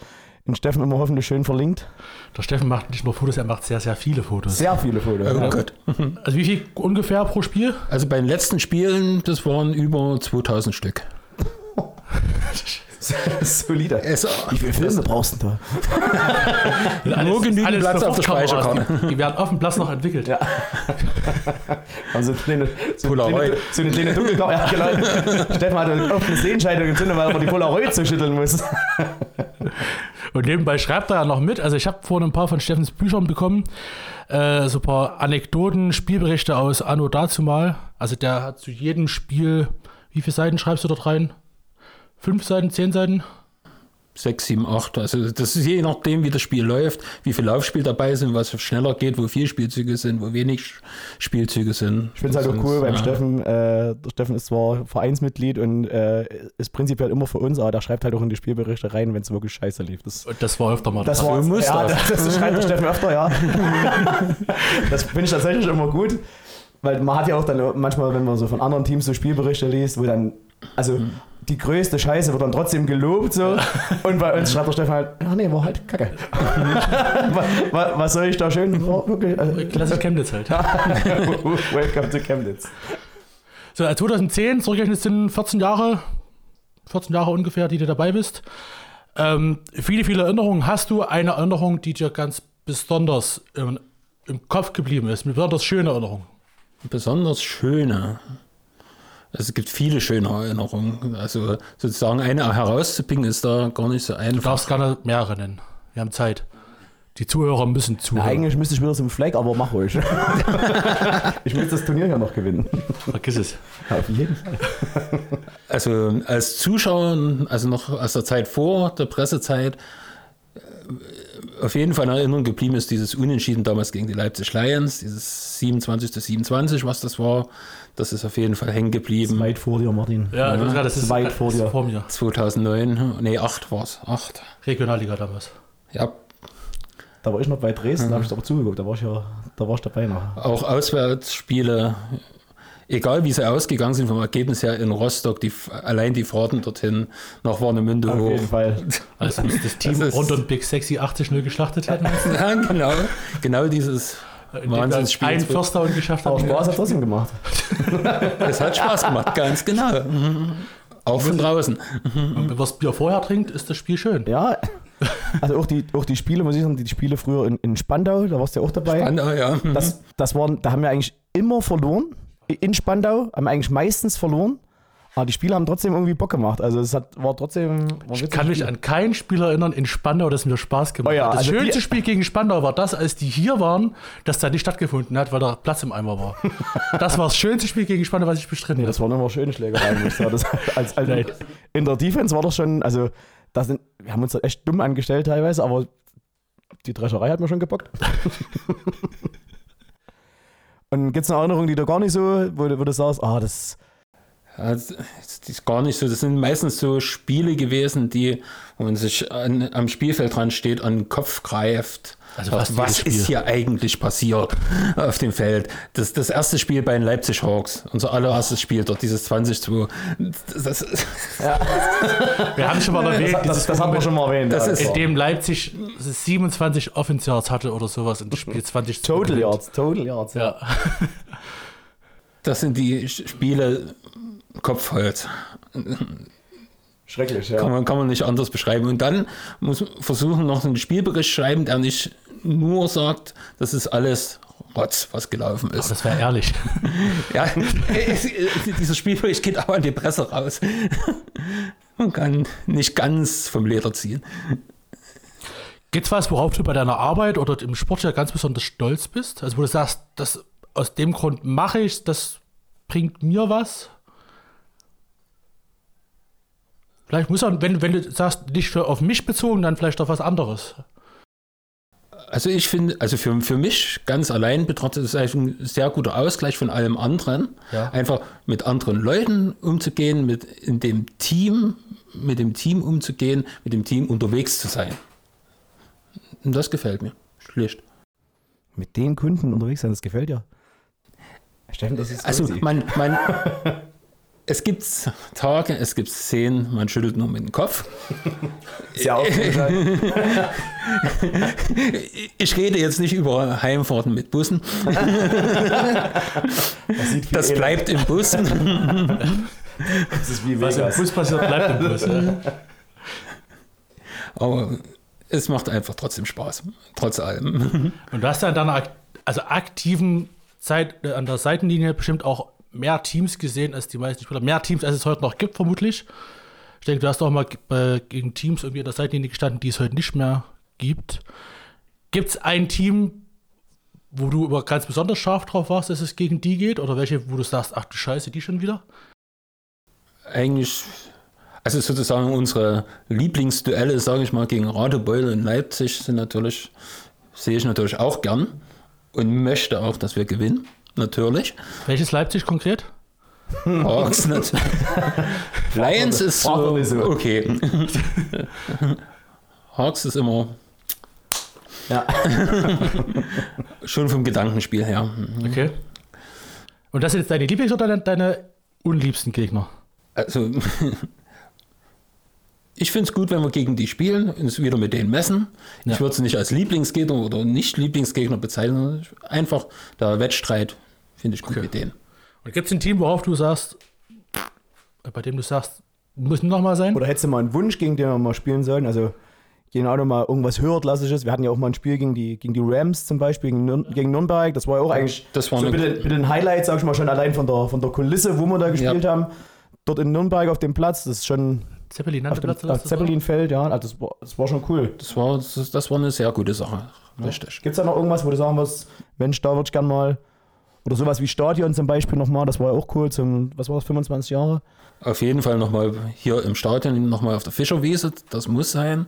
den Steffen immer hoffentlich schön verlinkt. Der Steffen macht nicht nur Fotos, er macht sehr, sehr viele Fotos. Sehr viele Fotos. Oh ja. Gott. Also wie viel ungefähr pro Spiel? Also bei den letzten Spielen, das waren über 2000 Stück. (laughs) (laughs) Solide. Es, Wie viele Filme brauchst du da? (laughs) nur genügend Platz auf der. Speicherkarte. Die, werden auf dem Platz noch entwickelt. Ja. (laughs) Also eine kleine, so Polaroid. kleine, so eine kleine Dunkelkammer. Ja, genau. Steffen hat eine Sehentscheidung entzündet, weil er die Polaroid so schütteln muss. Und nebenbei schreibt er ja noch mit. Also ich habe vorhin ein paar von Steffens Büchern bekommen. Äh, so ein paar Anekdoten, Spielberichte aus Anno dazu mal. Also der hat zu jedem Spiel, wie viele Seiten schreibst du dort rein? Fünf Seiten, zehn Seiten? 6, 7, 8. Also das ist je nachdem, wie das Spiel läuft, wie viel Laufspiel dabei sind, was schneller geht, wo viel Spielzüge sind, wo wenig Spielzüge sind. Ich finde es halt auch cool ist, beim ja. Steffen. Äh, der Steffen ist zwar Vereinsmitglied und äh, ist prinzipiell immer für uns, aber der schreibt halt auch in die Spielberichte rein, wenn es wirklich scheiße lief. Das, das war öfter mal. das war muss ja, das. das. (laughs) das schreibt der Steffen öfter, ja. (laughs) das finde ich tatsächlich immer gut. Weil man hat ja auch dann manchmal, wenn man so von anderen Teams so Spielberichte liest, wo dann, also die größte Scheiße wird dann trotzdem gelobt so. Und bei uns schreibt der Steffen halt, ja nee, war halt kacke. (laughs) was, was, soll ich da schön? War wirklich, also, Klassisch Chemnitz halt. (laughs) Welcome to Chemnitz. So, äh, 2010, zurückgerechnet sind 14 Jahre, 14 Jahre ungefähr, die du dabei bist. Ähm, viele, viele Erinnerungen. Hast du eine Erinnerung, die dir ganz besonders im, im Kopf geblieben ist? Eine besonders schöne Erinnerung? besonders schöne. Also es gibt viele schöne Erinnerungen. Also sozusagen eine herauszupicken ist da gar nicht so Du einfach. darfst gerne mehrere nennen. Wir haben Zeit. Die Zuhörer müssen zuhören. eigentlich müsste ich wieder zum Flag, aber mach ruhig. (laughs) ich will das Turnier ja noch gewinnen. Vergiss es. Auf jeden Fall. Also als Zuschauer, also noch aus der Zeit vor der Pressezeit, auf jeden Fall in Erinnerung geblieben ist dieses Unentschieden damals gegen die Leipzig Lions, dieses 27 zu 27, was das war. Das ist auf jeden Fall hängen geblieben. Weit vor dir, Martin. Ja, das, das ist weit vor dir. Vor mir. 2009, nee, 8 war es, 8. Regionalliga damals. Ja, Da war ich noch bei Dresden, da habe ich aber zugeguckt. Da war ich ja, da war ich dabei noch. auch Auswärtsspiele, egal wie sie ausgegangen sind vom Ergebnis her in Rostock, die, allein die Fahrten dorthin nach Warnemünde Auf jeden hoch. Fall. (laughs) Als wir das Team Das rund um Big Sexy 80 0 geschlachtet hätten. (laughs) Ja, genau, genau dieses wir Wahnsinnsspiel. Einen Förster und geschafft Aber haben. Spaß hat trotzdem gemacht. (laughs) Es hat Spaß gemacht, ganz genau. Mhm. Auch von draußen. Wenn man das Bier vorher trinkt, ist das Spiel schön. Ja. Also auch die, auch die Spiele, muss ich sagen, die Spiele früher in, in Spandau, da warst du ja auch dabei. Spannend, ja. Mhm. Das, das waren, da haben wir eigentlich immer verloren. In Spandau haben wir eigentlich meistens verloren. Aber die Spiele haben trotzdem irgendwie Bock gemacht. Also es hat, war trotzdem. War Ich kann mich an kein Spiel erinnern in Spandau, das mir Spaß gemacht Oh ja, hat. Das also schönste Spiel gegen Spandau war das, als die hier waren, das da nicht stattgefunden hat, weil da Platz im Eimer war. (laughs) das war das schönste Spiel gegen Spandau, was ich bestritten Nee, habe. das waren immer schöne. Das, als, als, in der Defense war das schon, also das sind, wir haben uns da echt dumm angestellt teilweise, aber die Drescherei hat mir schon gebockt. (laughs) Und gibt es eine Erinnerung, die du gar nicht so, wo, wo du sagst, ah, das, Ja, das ist gar nicht so. Das sind meistens so Spiele gewesen, die, wo man sich an, am Spielfeld dran steht, an den Kopf greift. Also was jedes ist hier eigentlich passiert auf dem Feld? Das, das erste Spiel bei den Leipzig Hawks, unser allererstes Spiel dort, dieses 20-2. Das, das, Wir haben schon mal erwähnt, das, das, das haben wir schon mal erwähnt. Das ja. ist- in dem Leipzig 27 Offense Yards hatte oder sowas und das Spiel 20 zu Total. Yards, Total Yards. Ja. das sind die Spiele Kopfholz. Schrecklich, Kann ja. man, kann man nicht anders beschreiben. Und dann muss man versuchen, noch einen Spielbericht schreiben, der nicht nur sagt, das ist alles Rotz, was gelaufen ist. das wäre ehrlich. (laughs) Ja, es- (laughs) dieser Spielbericht geht auch an die Presse raus. (laughs) Man kann nicht ganz vom Leder ziehen. Gibt's was, worauf du bei deiner Arbeit oder im Sport ja ganz besonders stolz bist? Also wo du sagst, das, aus dem Grund mache ich das bringt mir was? Vielleicht muss man, wenn, wenn du sagst, nicht für auf mich bezogen, dann vielleicht auf was anderes. Also ich finde, also für, für mich ganz allein betrachtet ist es eigentlich ein sehr guter Ausgleich von allem anderen. Ja. Einfach mit anderen Leuten umzugehen, mit in dem Team mit dem Team umzugehen, mit dem Team unterwegs zu sein. Und das gefällt mir. Schlicht. Mit den Kunden unterwegs sein, das gefällt dir. Steffen, das ist Also man, man, (laughs) es gibt Tage, es gibt Szenen, man schüttelt nur mit dem Kopf. (laughs) Sehr aufgeregt. (laughs) Ich rede jetzt nicht über Heimfahrten mit Bussen. (laughs) Das, Das bleibt im Bus. Das ist wie Was im Vegas. Bus passiert, bleibt im Bus. Ja. Aber es macht einfach trotzdem Spaß. Trotz allem. Und du hast ja in deiner also aktiven Zeit äh, an der Seitenlinie bestimmt auch mehr Teams gesehen als die meisten Spieler. Mehr Teams, als es heute noch gibt, vermutlich. Ich denke, du hast auch mal bei, gegen Teams irgendwie an der Seitenlinie gestanden, die es heute nicht mehr gibt. Gibt es ein Team, wo du aber ganz besonders scharf drauf warst, dass es gegen die geht? Oder welche, wo du sagst, ach du Scheiße, die schon wieder? Eigentlich, also sozusagen unsere Lieblingsduelle, sage ich mal, gegen Radebeul und Leipzig sind natürlich, sehe ich natürlich auch gern und möchte auch, dass wir gewinnen. Natürlich. Welches Leipzig konkret? Hawks nicht. (laughs) Lions ist so, okay. (laughs) Hawks ist immer Ja. (laughs) schon vom Gedankenspiel her. Okay. Und das sind jetzt deine Lieblings- oder deine, unliebsten Gegner? Also, ich finde es gut, wenn wir gegen die spielen und uns wieder mit denen messen. Ja. Ich würde es nicht als Lieblingsgegner oder nicht Lieblingsgegner bezeichnen. Einfach der Wettstreit finde ich gut mit denen. Und gibt es ein Team, worauf du sagst, bei dem du sagst, muss nochmal sein? Oder hättest du mal einen Wunsch, gegen den wir mal spielen sollen? Also, genau mal irgendwas höherklassisches. Wir hatten ja auch mal ein Spiel gegen die, gegen die Rams zum Beispiel, gegen, Nür gegen Nürnberg. Das war ja auch eigentlich Das war so ein bisschen, ein Highlight, sag ich mal, schon allein von der, von der Kulisse, wo wir da gespielt haben. Dort in Nürnberg auf dem Platz, das ist schon Zeppelin auf dem Platz, auf Zeppelinfeld, ja, also das war, das war schon cool. Das war, das, das war eine sehr gute Sache. Richtig. Gibt es da noch irgendwas, wo du sagen wirst, Mensch, da würde ich gern mal, oder sowas wie Stadion zum Beispiel nochmal, das war ja auch cool, zum, was war das, 25 Jahre? Auf jeden Fall nochmal hier im Stadion, nochmal auf der Fischerwiese. Das muss sein,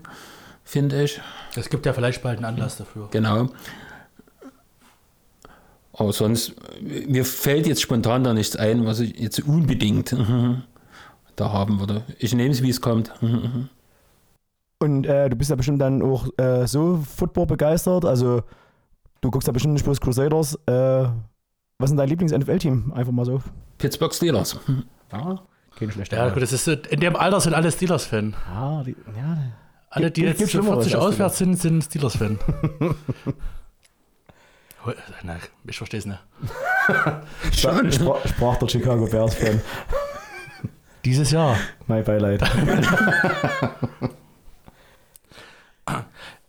finde ich. Es gibt ja vielleicht bald einen Anlass dafür. Genau. Aber sonst, mir fällt jetzt spontan da nichts ein, was ich jetzt unbedingt (laughs) da haben würde. Ich nehme es, wie es kommt. (laughs) Und äh, du bist ja bestimmt dann auch äh, so Football begeistert, also du guckst ja bestimmt nicht bloß Crusaders. Äh, was ist denn dein Lieblings-NFL-Team? Einfach mal so. Pittsburgh Steelers. Ja, kein schlechter Ja, gut, das ist, in dem Alter sind alle Steelers-Fan. Ah, die, ja, Alle, die Gibt- jetzt gibt so Schlimmeres 40 als auswärts sind, sind Steelers-Fan. (laughs) Ich verstehe es nicht. (laughs) Schon. Sprach, sprach der Chicago Bears-Fan. Dieses Jahr. Mein Beileid. (laughs)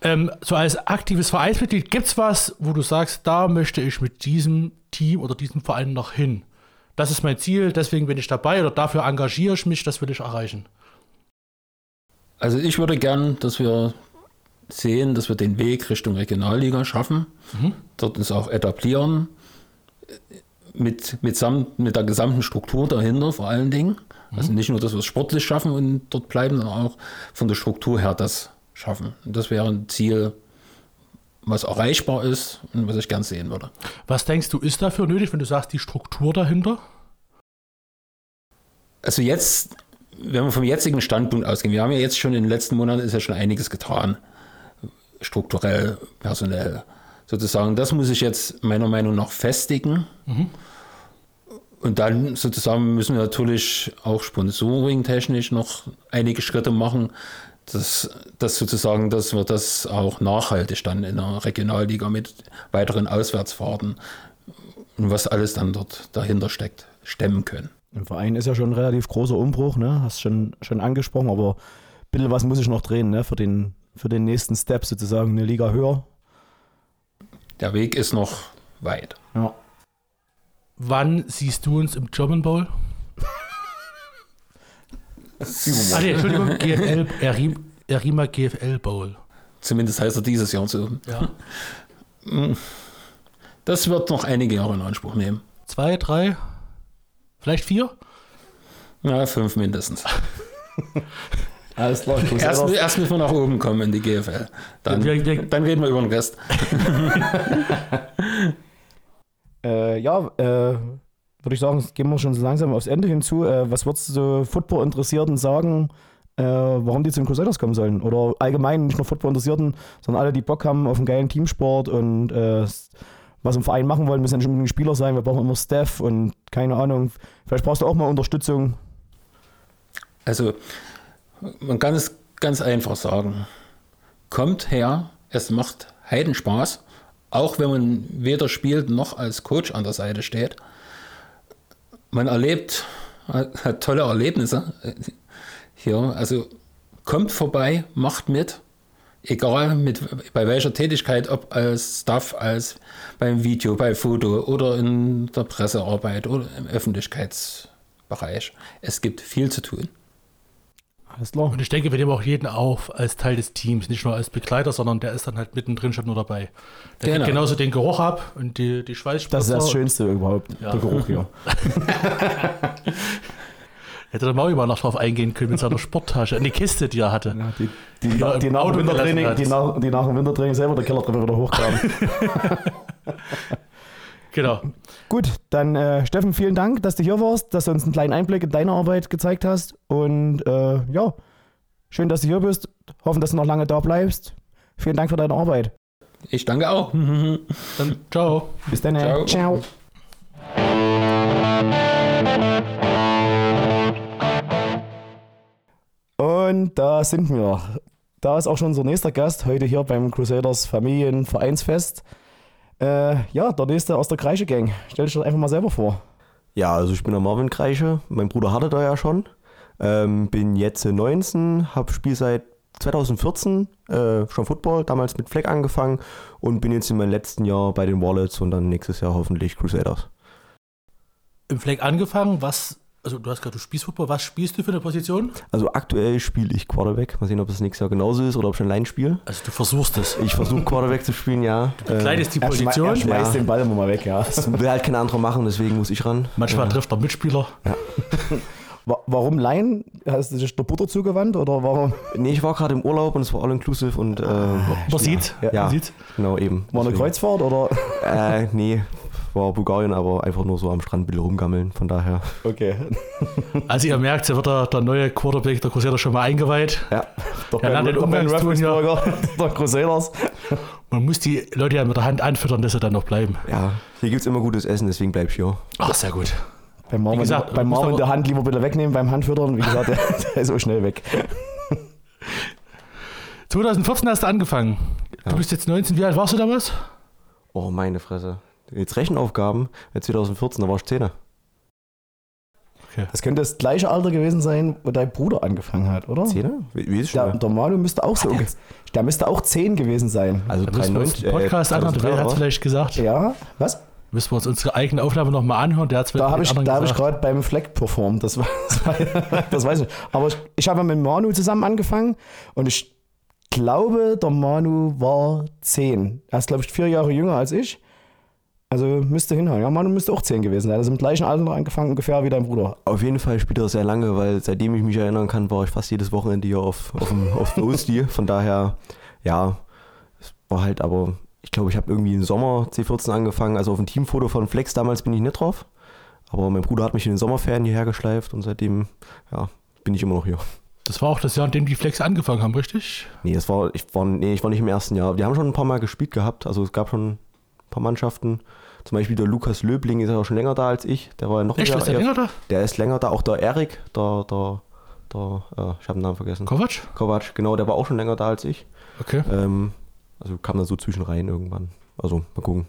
Ähm, so als aktives Vereinsmitglied, gibt es was, wo du sagst, da möchte ich mit diesem Team oder diesem Verein noch hin? Das ist mein Ziel, deswegen bin ich dabei oder dafür engagiere ich mich, das will ich erreichen. Also ich würde gern, dass wir sehen, dass wir den Weg Richtung Regionalliga schaffen, dort uns auch etablieren, mit, mit, samt, mit der gesamten Struktur dahinter vor allen Dingen. Also nicht nur, dass wir es sportlich schaffen und dort bleiben, sondern auch von der Struktur her das schaffen. Und das wäre ein Ziel, was erreichbar ist und was ich gern sehen würde. Was denkst du, ist dafür nötig, wenn du sagst, die Struktur dahinter? Also jetzt, wenn wir vom jetzigen Standpunkt ausgehen, wir haben ja jetzt schon in den letzten Monaten ist ja schon einiges getan, strukturell, personell. Sozusagen, das muss ich jetzt meiner Meinung nach festigen. Und dann sozusagen müssen wir natürlich auch sponsoring-technisch noch einige Schritte machen, dass, dass sozusagen, dass wir das auch nachhaltig dann in der Regionalliga mit weiteren Auswärtsfahrten und was alles dann dort dahinter steckt, stemmen können. Im Verein ist ja schon ein relativ großer Umbruch, ne? Hast schon, schon angesprochen, aber ein bisschen was muss ich noch drehen, ne? Für den, für den nächsten Step sozusagen eine Liga höher. Der Weg ist noch weit. Ja. Wann siehst du uns im German Bowl? (laughs) Ah, nee, Entschuldigung, (laughs) GFL, Erim, Erima GFL Bowl. Zumindest heißt er dieses Jahr so. Ja. Das wird noch einige Jahre in Anspruch nehmen. Zwei, drei, vielleicht vier? Ja, fünf mindestens. (laughs) Alles klar, Erst, erst müssen wir nach oben kommen in die GFL. Dann, Wir- wir- dann reden wir über den Rest. (laughs) Äh, ja, äh, würde ich sagen, gehen wir schon so langsam aufs Ende hinzu. Äh, was würdest du Football-Interessierten sagen? äh, warum die zu den Crusaders kommen sollen. Oder allgemein nicht nur Football-Interessierten, sondern alle, die Bock haben auf einen geilen Teamsport und äh, was im Verein machen wollen, müssen ja nicht unbedingt Spieler sein. Wir brauchen immer Staff und keine Ahnung. Vielleicht brauchst du auch mal Unterstützung. Also, man kann es ganz einfach sagen. Kommt her, es macht Heidenspaß, auch wenn man weder spielt noch als Coach an der Seite steht. Man erlebt, hat tolle Erlebnisse hier. Also kommt vorbei, macht mit, egal mit, bei welcher Tätigkeit, ob als Staff, als beim Video, bei Foto oder in der Pressearbeit oder im Öffentlichkeitsbereich. Es gibt viel zu tun. Alles klar. Und ich denke, wir nehmen auch jeden auf als Teil des Teams, nicht nur als Begleiter, sondern der ist dann halt mittendrin schon nur dabei. Der Genau. genauso den Geruch ab und die, die Schweißspritzer. Das ist das Schönste überhaupt, Ja. der Geruch hier. (laughs) Hätte der Maui mal noch drauf eingehen können mit seiner Sporttasche. Die Kiste, die er hatte. Ja, die, die, Die er die, nach dem Wintertraining, die, nach, die nach dem Wintertraining selber der Kellertreppe wieder hochkamen. (laughs) Genau. Gut, dann äh, Steffen, vielen Dank, dass du hier warst, dass du uns einen kleinen Einblick in deine Arbeit gezeigt hast. Und äh, ja, schön, dass du hier bist. Hoffen, dass du noch lange da bleibst. Vielen Dank für deine Arbeit. Ich danke auch. (laughs) Dann ciao. Bis dann. Ciao. Ciao. Und da sind wir. Da ist auch schon unser nächster Gast heute hier beim Crusaders Familienvereinsfest. Äh, ja, der nächste aus der Kreische Gang. Stell dich doch einfach mal selber vor. Ja, also ich bin der Marvin Kreische. Mein Bruder hatte da ja schon. Ähm, bin jetzt 19, habe Spiel seit 2014 äh, schon Football, damals mit Fleck angefangen und bin jetzt in meinem letzten Jahr bei den Wallets und dann nächstes Jahr hoffentlich Crusaders. Im Fleck angefangen, was, also du hast gerade, du spielst Football, was spielst du für eine Position? Also aktuell spiele ich Quarterback. Mal sehen, ob es nächstes Jahr genauso ist oder ob ich ein Line spiele. Also du versuchst es. Ich versuche Quarterback zu spielen, ja. Du kleidest die Er, schmei Position. er schmeißt Ja. den Ball immer mal weg, ja. Das (laughs) will halt kein anderer machen, deswegen muss ich ran. Manchmal trifft der Mitspieler. Wa- Warum Laien? Hast du dich der Butter zugewandt oder warum? Nee, ich war gerade im Urlaub und es war all inclusive und äh, Man sieht, Ja. Ja. man sieht. genau eben. War eine. Kreuzfahrt oder? Äh, nee, war Bulgarien, aber einfach nur so am Strand ein bisschen rumgammeln, von daher. Okay. (laughs) Also ihr merkt, da wird der, der neue Quarterback der Crusader schon mal eingeweiht. Ja, Doch Ja, dann den Umgangston hier. (laughs) Der Crusaders. Man muss die Leute ja mit der Hand anfüttern, dass sie dann noch bleiben. ja, hier gibt es immer gutes Essen, deswegen bleib ich hier. Ach, sehr gut. Beim Marvin, gesagt, beim Marvin der Hand lieber bitte wegnehmen beim Handfüttern. Wie gesagt, der, (laughs) der ist so schnell weg. 2014 hast du angefangen. Ja. Du bist jetzt 19, wie alt warst du damals? Oh, meine Fresse. Jetzt Rechenaufgaben, äh, 2014, da war ich 10. Das könnte das gleiche Alter gewesen sein, wo dein Bruder angefangen hat, oder? 10? Wie, wie ist es Der, schon? der Manu müsste auch so. Der müsste auch 10 gewesen sein. Also Da müssen wir uns 93, den Podcast anhören, der hat es vielleicht gesagt. Ja, was? Müssen wir uns unsere eigene Aufnahme nochmal anhören. Der hat's Da habe ich, hab ich gerade beim Fleck performt. Das, war, (laughs) das, war, das weiß ich. Aber ich, ich habe mit Manu zusammen angefangen und ich glaube, der Manu war 10. Er ist, glaube ich, vier Jahre jünger als ich. Also müsste hinhauen. Ja, Manu müsste auch 10 gewesen sein. Also im gleichen Alter angefangen, ungefähr wie dein Bruder. Auf jeden Fall spielt er sehr lange, weil seitdem ich mich erinnern kann, war ich fast jedes Wochenende hier auf, auf, dem, auf der Osti. Von daher, ja, es war halt aber, ich glaube, ich habe irgendwie im Sommer C14 angefangen. Also auf dem Teamfoto von Flex damals bin ich nicht drauf. Aber mein Bruder hat mich in den Sommerferien hierher geschleift und seitdem, ja, bin ich immer noch hier. Das war auch das Jahr, in dem die Flex angefangen haben, richtig? Nee, das war, ich war, nee, ich war nicht im ersten Jahr. Die haben schon ein paar Mal gespielt gehabt. Also es gab schon ein paar Mannschaften. Zum Beispiel der Lukas Löbling ist ja auch schon länger da als ich. Der war ja noch Echt, ist der länger da? Der ist länger da. Auch der Erik, der, der, der, äh, ich habe den Namen vergessen. Kovac? Kovac, genau, der war auch schon länger da als ich. Okay. Ähm, also kam dann so zwischen rein irgendwann. Also mal gucken.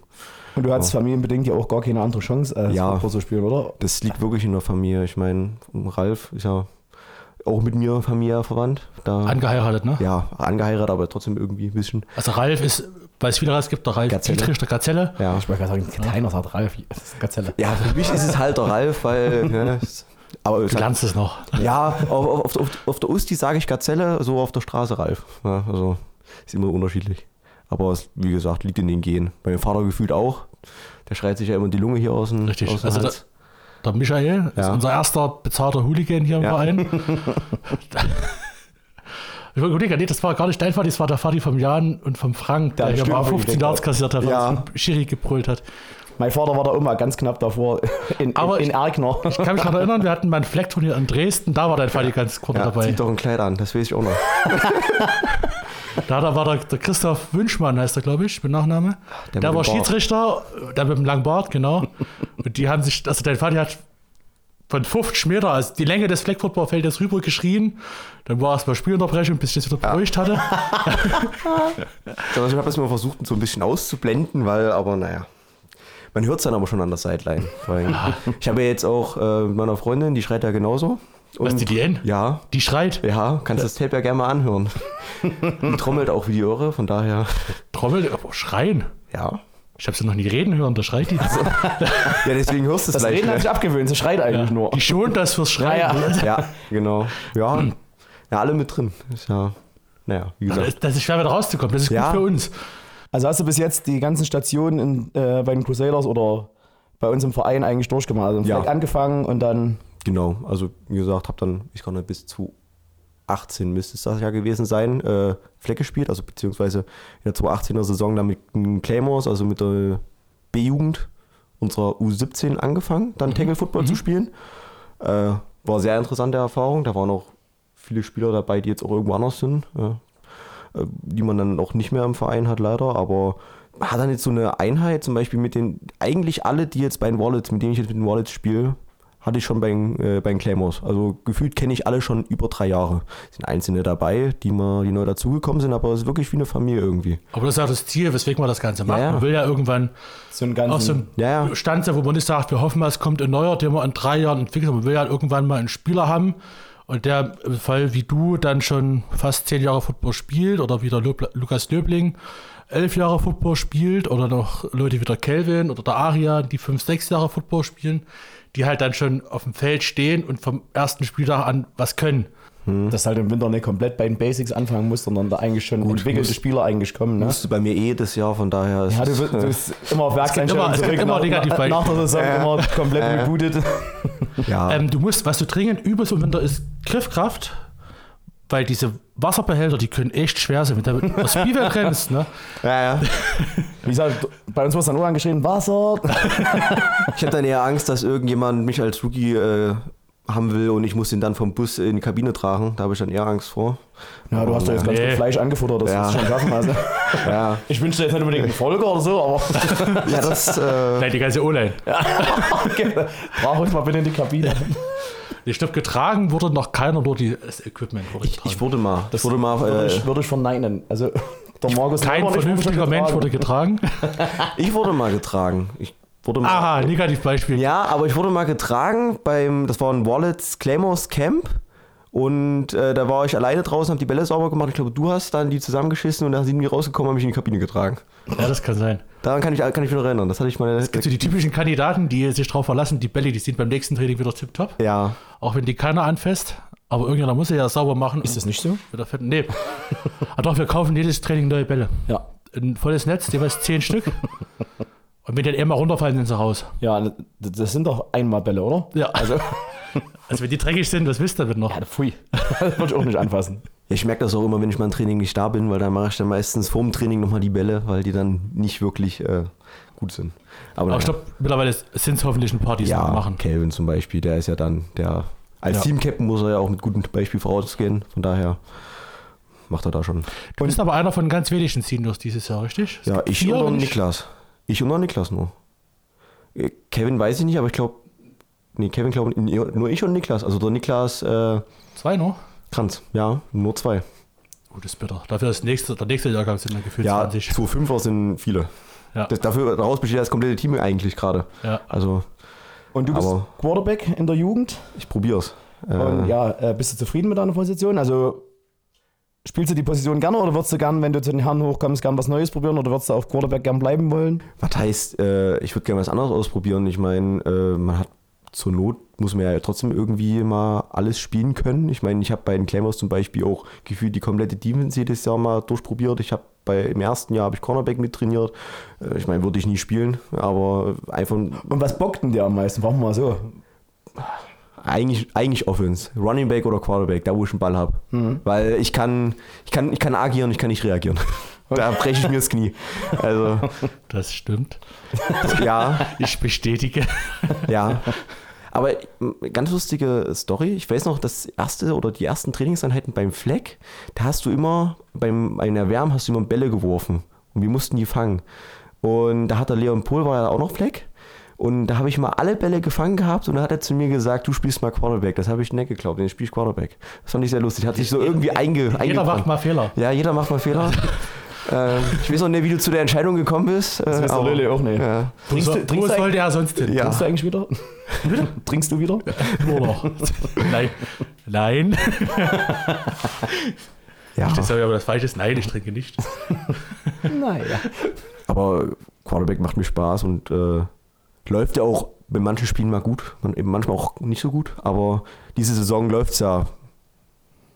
Und du hattest familienbedingt ja auch gar keine andere Chance, als Ja. Football zu spielen, oder? Das liegt wirklich in der Familie. Ich meine, Ralf ist ja auch mit mir Familie verwandt. Da, Angeheiratet, ne? ja, angeheiratet, aber trotzdem irgendwie ein bisschen. Also Ralf ist, weil es viele Ralfs gibt, der Ralf Gazelle. Dietrich, der Gazelle. Ja. Ich wollte gerade sagen, keiner sagt Ralf. Das ist Gazelle. Ja, für mich ist es halt der Ralf, weil. ne, (laughs) aber es Du lernst es noch. ja, auf, auf, auf, auf der Usti sage ich Gazelle, so auf der Straße Ralf. Ja, also ist immer unterschiedlich. Aber es, wie gesagt, liegt in den Genen. Bei meinem Vater gefühlt auch. Der schreit sich ja immer die Lunge hier aus dem, Richtig. aus dem Also Hals. Der Michael ist Ja. unser erster bezahlter Hooligan hier im Ja. Verein. (laughs) Ich wollte überlegen, nee, das war gar nicht dein Vati, das war der Vati vom Jan und vom Frank, der, Der hier mal wirklich, 15 der- Yards kassiert hat, weil Ja. Schiri gebrüllt hat. Mein Vater war da immer ganz knapp davor (laughs) in, Aber in, in ich- Erkner. (laughs) Ich kann mich noch erinnern, wir hatten mal ein Fleckturnier in Dresden, da war dein Vati ganz kurz Ja, dabei. zieht doch ein Kleid an, das weiß ich auch noch. Da, da war der, der Christoph Wünschmann, heißt er, glaube ich, mit Nachname. Der Der, war. Schiedsrichter, der mit dem langen Bart, genau. (laughs) Und die haben sich, also dein Vati hat von 50 Meter, also die Länge des Fleckfootballfeldes rüber geschrien. Dann war erstmal Spielunterbrechung, bis ich das wieder beruhigt hatte. Also ich habe das mal versucht, so ein bisschen auszublenden, weil, aber naja. Man hört es dann aber schon an der Sideline. (laughs) Ich habe ja jetzt auch äh, mit meiner Freundin, die schreit ja genauso. Was, die DN? Ja, Die schreit, ja, kannst das Tape ja gerne mal anhören. (laughs) Die trommelt auch wie die Irre, von daher, trommelt, aber schreien. ja. Ich habe sie noch nie reden hören, da schreit die. (laughs) Ja, deswegen hörst du es Das vielleicht. Reden hat sich abgewöhnt, sie schreit eigentlich nur. Die schont das fürs Ja, Schreien. ja. Ja, genau. Ja, ja, alle mit drin. Ist ja, naja, wie Das gesagt. ist, das ist schwer wieder rauszukommen. Das ist Ja. gut für uns. Also hast du bis jetzt die ganzen Stationen in, äh, bei den Crusaders oder bei uns im Verein eigentlich durchgemacht? Also Ja. vielleicht angefangen und dann. Genau, also wie gesagt, habe dann, ich kann nicht bis zu 18 müsste es das ja gewesen sein, äh, Fleck gespielt, also beziehungsweise in der 2018er Saison dann mit den Claymores, also mit der B-Jugend unserer U17 angefangen, dann Tackle Football zu spielen. Äh, war sehr interessante Erfahrung, da waren auch viele Spieler dabei, die jetzt auch irgendwo anders sind, äh, die man dann auch nicht mehr im Verein hat leider, aber hat dann jetzt so eine Einheit, zum Beispiel mit den, eigentlich alle, die jetzt bei den Wallets, mit denen ich jetzt mit den Wallets spiele, hatte ich schon bei, den, äh, bei den Claymores. Also gefühlt kenne ich alle schon über drei Jahre. Es sind einzelne dabei, die, mal, die neu dazugekommen sind, aber es ist wirklich wie eine Familie irgendwie. Aber das ist ja das Ziel, weswegen man das Ganze macht. Ja, ja. Man will ja irgendwann So einen ganzen. auch so einen Ja, ja. Stand sein, wo man nicht sagt, wir hoffen mal, es kommt ein neuer, den wir in drei Jahren entwickeln. Man will ja irgendwann mal einen Spieler haben und der im Fall wie du dann schon fast zehn Jahre Football spielt oder wie der Lu Lukas Löbling elf Jahre Football spielt oder noch Leute wie der Kelvin oder der Aria, die fünf, sechs Jahre Football spielen, die halt dann schon auf dem Feld stehen und vom ersten Spieltag an was können. dass halt im Winter nicht komplett bei den Basics anfangen musst, sondern da eigentlich schon entwickelte muss- Spieler eigentlich kommen. Ne? Musste bei mir eh das Jahr, von daher ist Ja, du, du äh, bist immer auf Werkseinstellung zurück. immer nach, Negativbeispiele. nach der Saison immer komplett rebootet. ja. Ähm, du musst, was du dringend übelst im Winter ist Griffkraft, weil diese Wasserbehälter, die können echt schwer sein, wenn du das Spielfeld rennst. Ne? (laughs) ja, ja. (laughs) Wie gesagt, bei uns wird dann nur angeschrieben, Wasser. (laughs) Ich hatte dann eher Angst, dass irgendjemand mich als Rookie äh, haben will und ich muss ihn dann vom Bus in die Kabine tragen. Da habe ich dann eher Angst vor. Ja, du hast doch jetzt ganz Nee. gut Fleisch angefuttert, das Ja. du schon schaffen. Also. Ja, Ich wünsche dir jetzt nicht unbedingt einen Folger oder so, aber ja das. Äh, Nein, die ganze O-Line. okay. trag uns mal bitte in die Kabine. Ich glaube, getragen wurde noch keiner, nur die, das Equipment wurde ich, getragen. ich wurde mal. Das wurde mal. Würde Äh, ich, würde ich verneinen. Also, der Markus Kein wurde vernünftiger Mensch getragen. wurde getragen. (laughs) ich wurde mal getragen. Ich wurde mal. Aha, Negativbeispiel. Ja, aber ich wurde mal getragen beim, das war ein Wallets Claymores Camp. Und äh, da war ich alleine draußen, habe die Bälle sauber gemacht. Ich glaube, du hast dann die zusammengeschissen und dann sind die rausgekommen, habe ich in die Kabine getragen. Ja, das kann sein. Daran kann ich, kann ich mich noch erinnern. Das hatte ich mal. Es gibt so die typischen Kandidaten, die sich darauf verlassen, die Bälle, die sind beim nächsten Training wieder tipptopp. ja, Auch wenn die keiner anfasst. Aber irgendjemand muss sie ja sauber machen. Ist das nicht so? Mit der fetten, nee. Aber doch, wir kaufen jedes Training neue Bälle. Ja. Ein volles Netz, jeweils zehn Stück. Und wenn die dann einmal runterfallen, sind sie raus. Ja, das sind doch einmal Bälle, oder? Ja. Also, (laughs) Also wenn die dreckig sind, was wisst ihr damit noch? ja, pfui. (laughs) Das würde ich auch nicht anfassen. Ja, ich merke das auch immer, wenn ich mal im Training nicht da bin, weil dann mache ich dann meistens vorm Training nochmal die Bälle, weil die dann nicht wirklich äh, gut sind. Aber, Aber ich glaube, mittlerweile sind es hoffentlich ein paar, die es ja, machen. Kelvin zum Beispiel, der ist ja dann, der als Ja. Team-Captain muss er ja auch mit gutem Beispiel vorausgehen. Von daher macht er da schon. Du bist aber einer von ganz wenigen Seniors dieses Jahr, richtig? Es Ja, ich und Niklas. Ich und noch Niklas nur. Äh, Kevin weiß ich nicht, aber ich glaube, nee, Kevin glaube nur ich und Niklas. Also der Niklas äh, Zwei noch? Kranz, ja, nur zwei. Das ist bitter. Dafür das nächste, der nächste Jahrgang sind dann gefühlt Ja, 20. zu Fünfer sind viele. Ja. Das, dafür, daraus besteht das komplette Team eigentlich gerade. Ja. Also, Und du bist Quarterback in der Jugend. ich probier's. Und Äh, ja, äh, bist du zufrieden mit deiner Position? Also spielst du die Position gerne oder würdest du gern, wenn du zu den Herren hochkommst, gern was Neues probieren oder würdest du auf Quarterback gern bleiben wollen? Was heißt, äh, ich würde gerne was anderes ausprobieren. Ich meine, äh, man hat zur Not, muss man ja trotzdem irgendwie mal alles spielen können. Ich meine, ich habe bei den Claymores zum Beispiel auch gefühlt die komplette Defense jedes Jahr mal durchprobiert. Ich habe bei im ersten Jahr habe ich Cornerback mittrainiert. Äh, ich meine, würde ich nie spielen, aber einfach Und was bockt denn dir am meisten? Machen wir mal so. Eigentlich, eigentlich Offense. Running Back oder Quarterback, da wo ich einen Ball habe. Weil ich kann, ich, kann, ich kann agieren, ich kann nicht reagieren. (laughs) Da breche ich mir das Knie. Also, (laughs) Das stimmt. (laughs) ja, Ich bestätige. ja. Aber ganz lustige Story. Ich weiß noch, das erste oder die ersten Trainingseinheiten beim Fleck, da hast du immer, beim, beim Erwärmen hast du immer Bälle geworfen. Und wir mussten die fangen. Und da hat der Leon Pohl, war ja auch noch Fleck. Und da habe ich mal alle Bälle gefangen gehabt und da hat er zu mir gesagt, du spielst mal Quarterback. Das habe ich nicht geglaubt, den spiele ich Quarterback. Das fand ich sehr lustig. Hat sich so irgendwie einge, Jeder eingebrannt. macht mal Fehler. Ja, jeder macht mal Fehler. (laughs) ähm, ich weiß auch nicht, wie du zu der Entscheidung gekommen bist. Das äh, weiß der aber- Lille auch nicht. Ja. Trinkst du- trinkst wo du sollte er sonst hin? Ja. Trinkst du eigentlich wieder? (laughs) Trinkst du wieder? Nur noch. (laughs) Nein. Nein. ja. Das ist aber das Falsche. Nein, ich trinke nicht. Naja. Aber Quarterback macht mir Spaß und äh, läuft ja auch bei manchen Spielen mal gut, eben manchmal auch nicht so gut. Aber diese Saison läuft es ja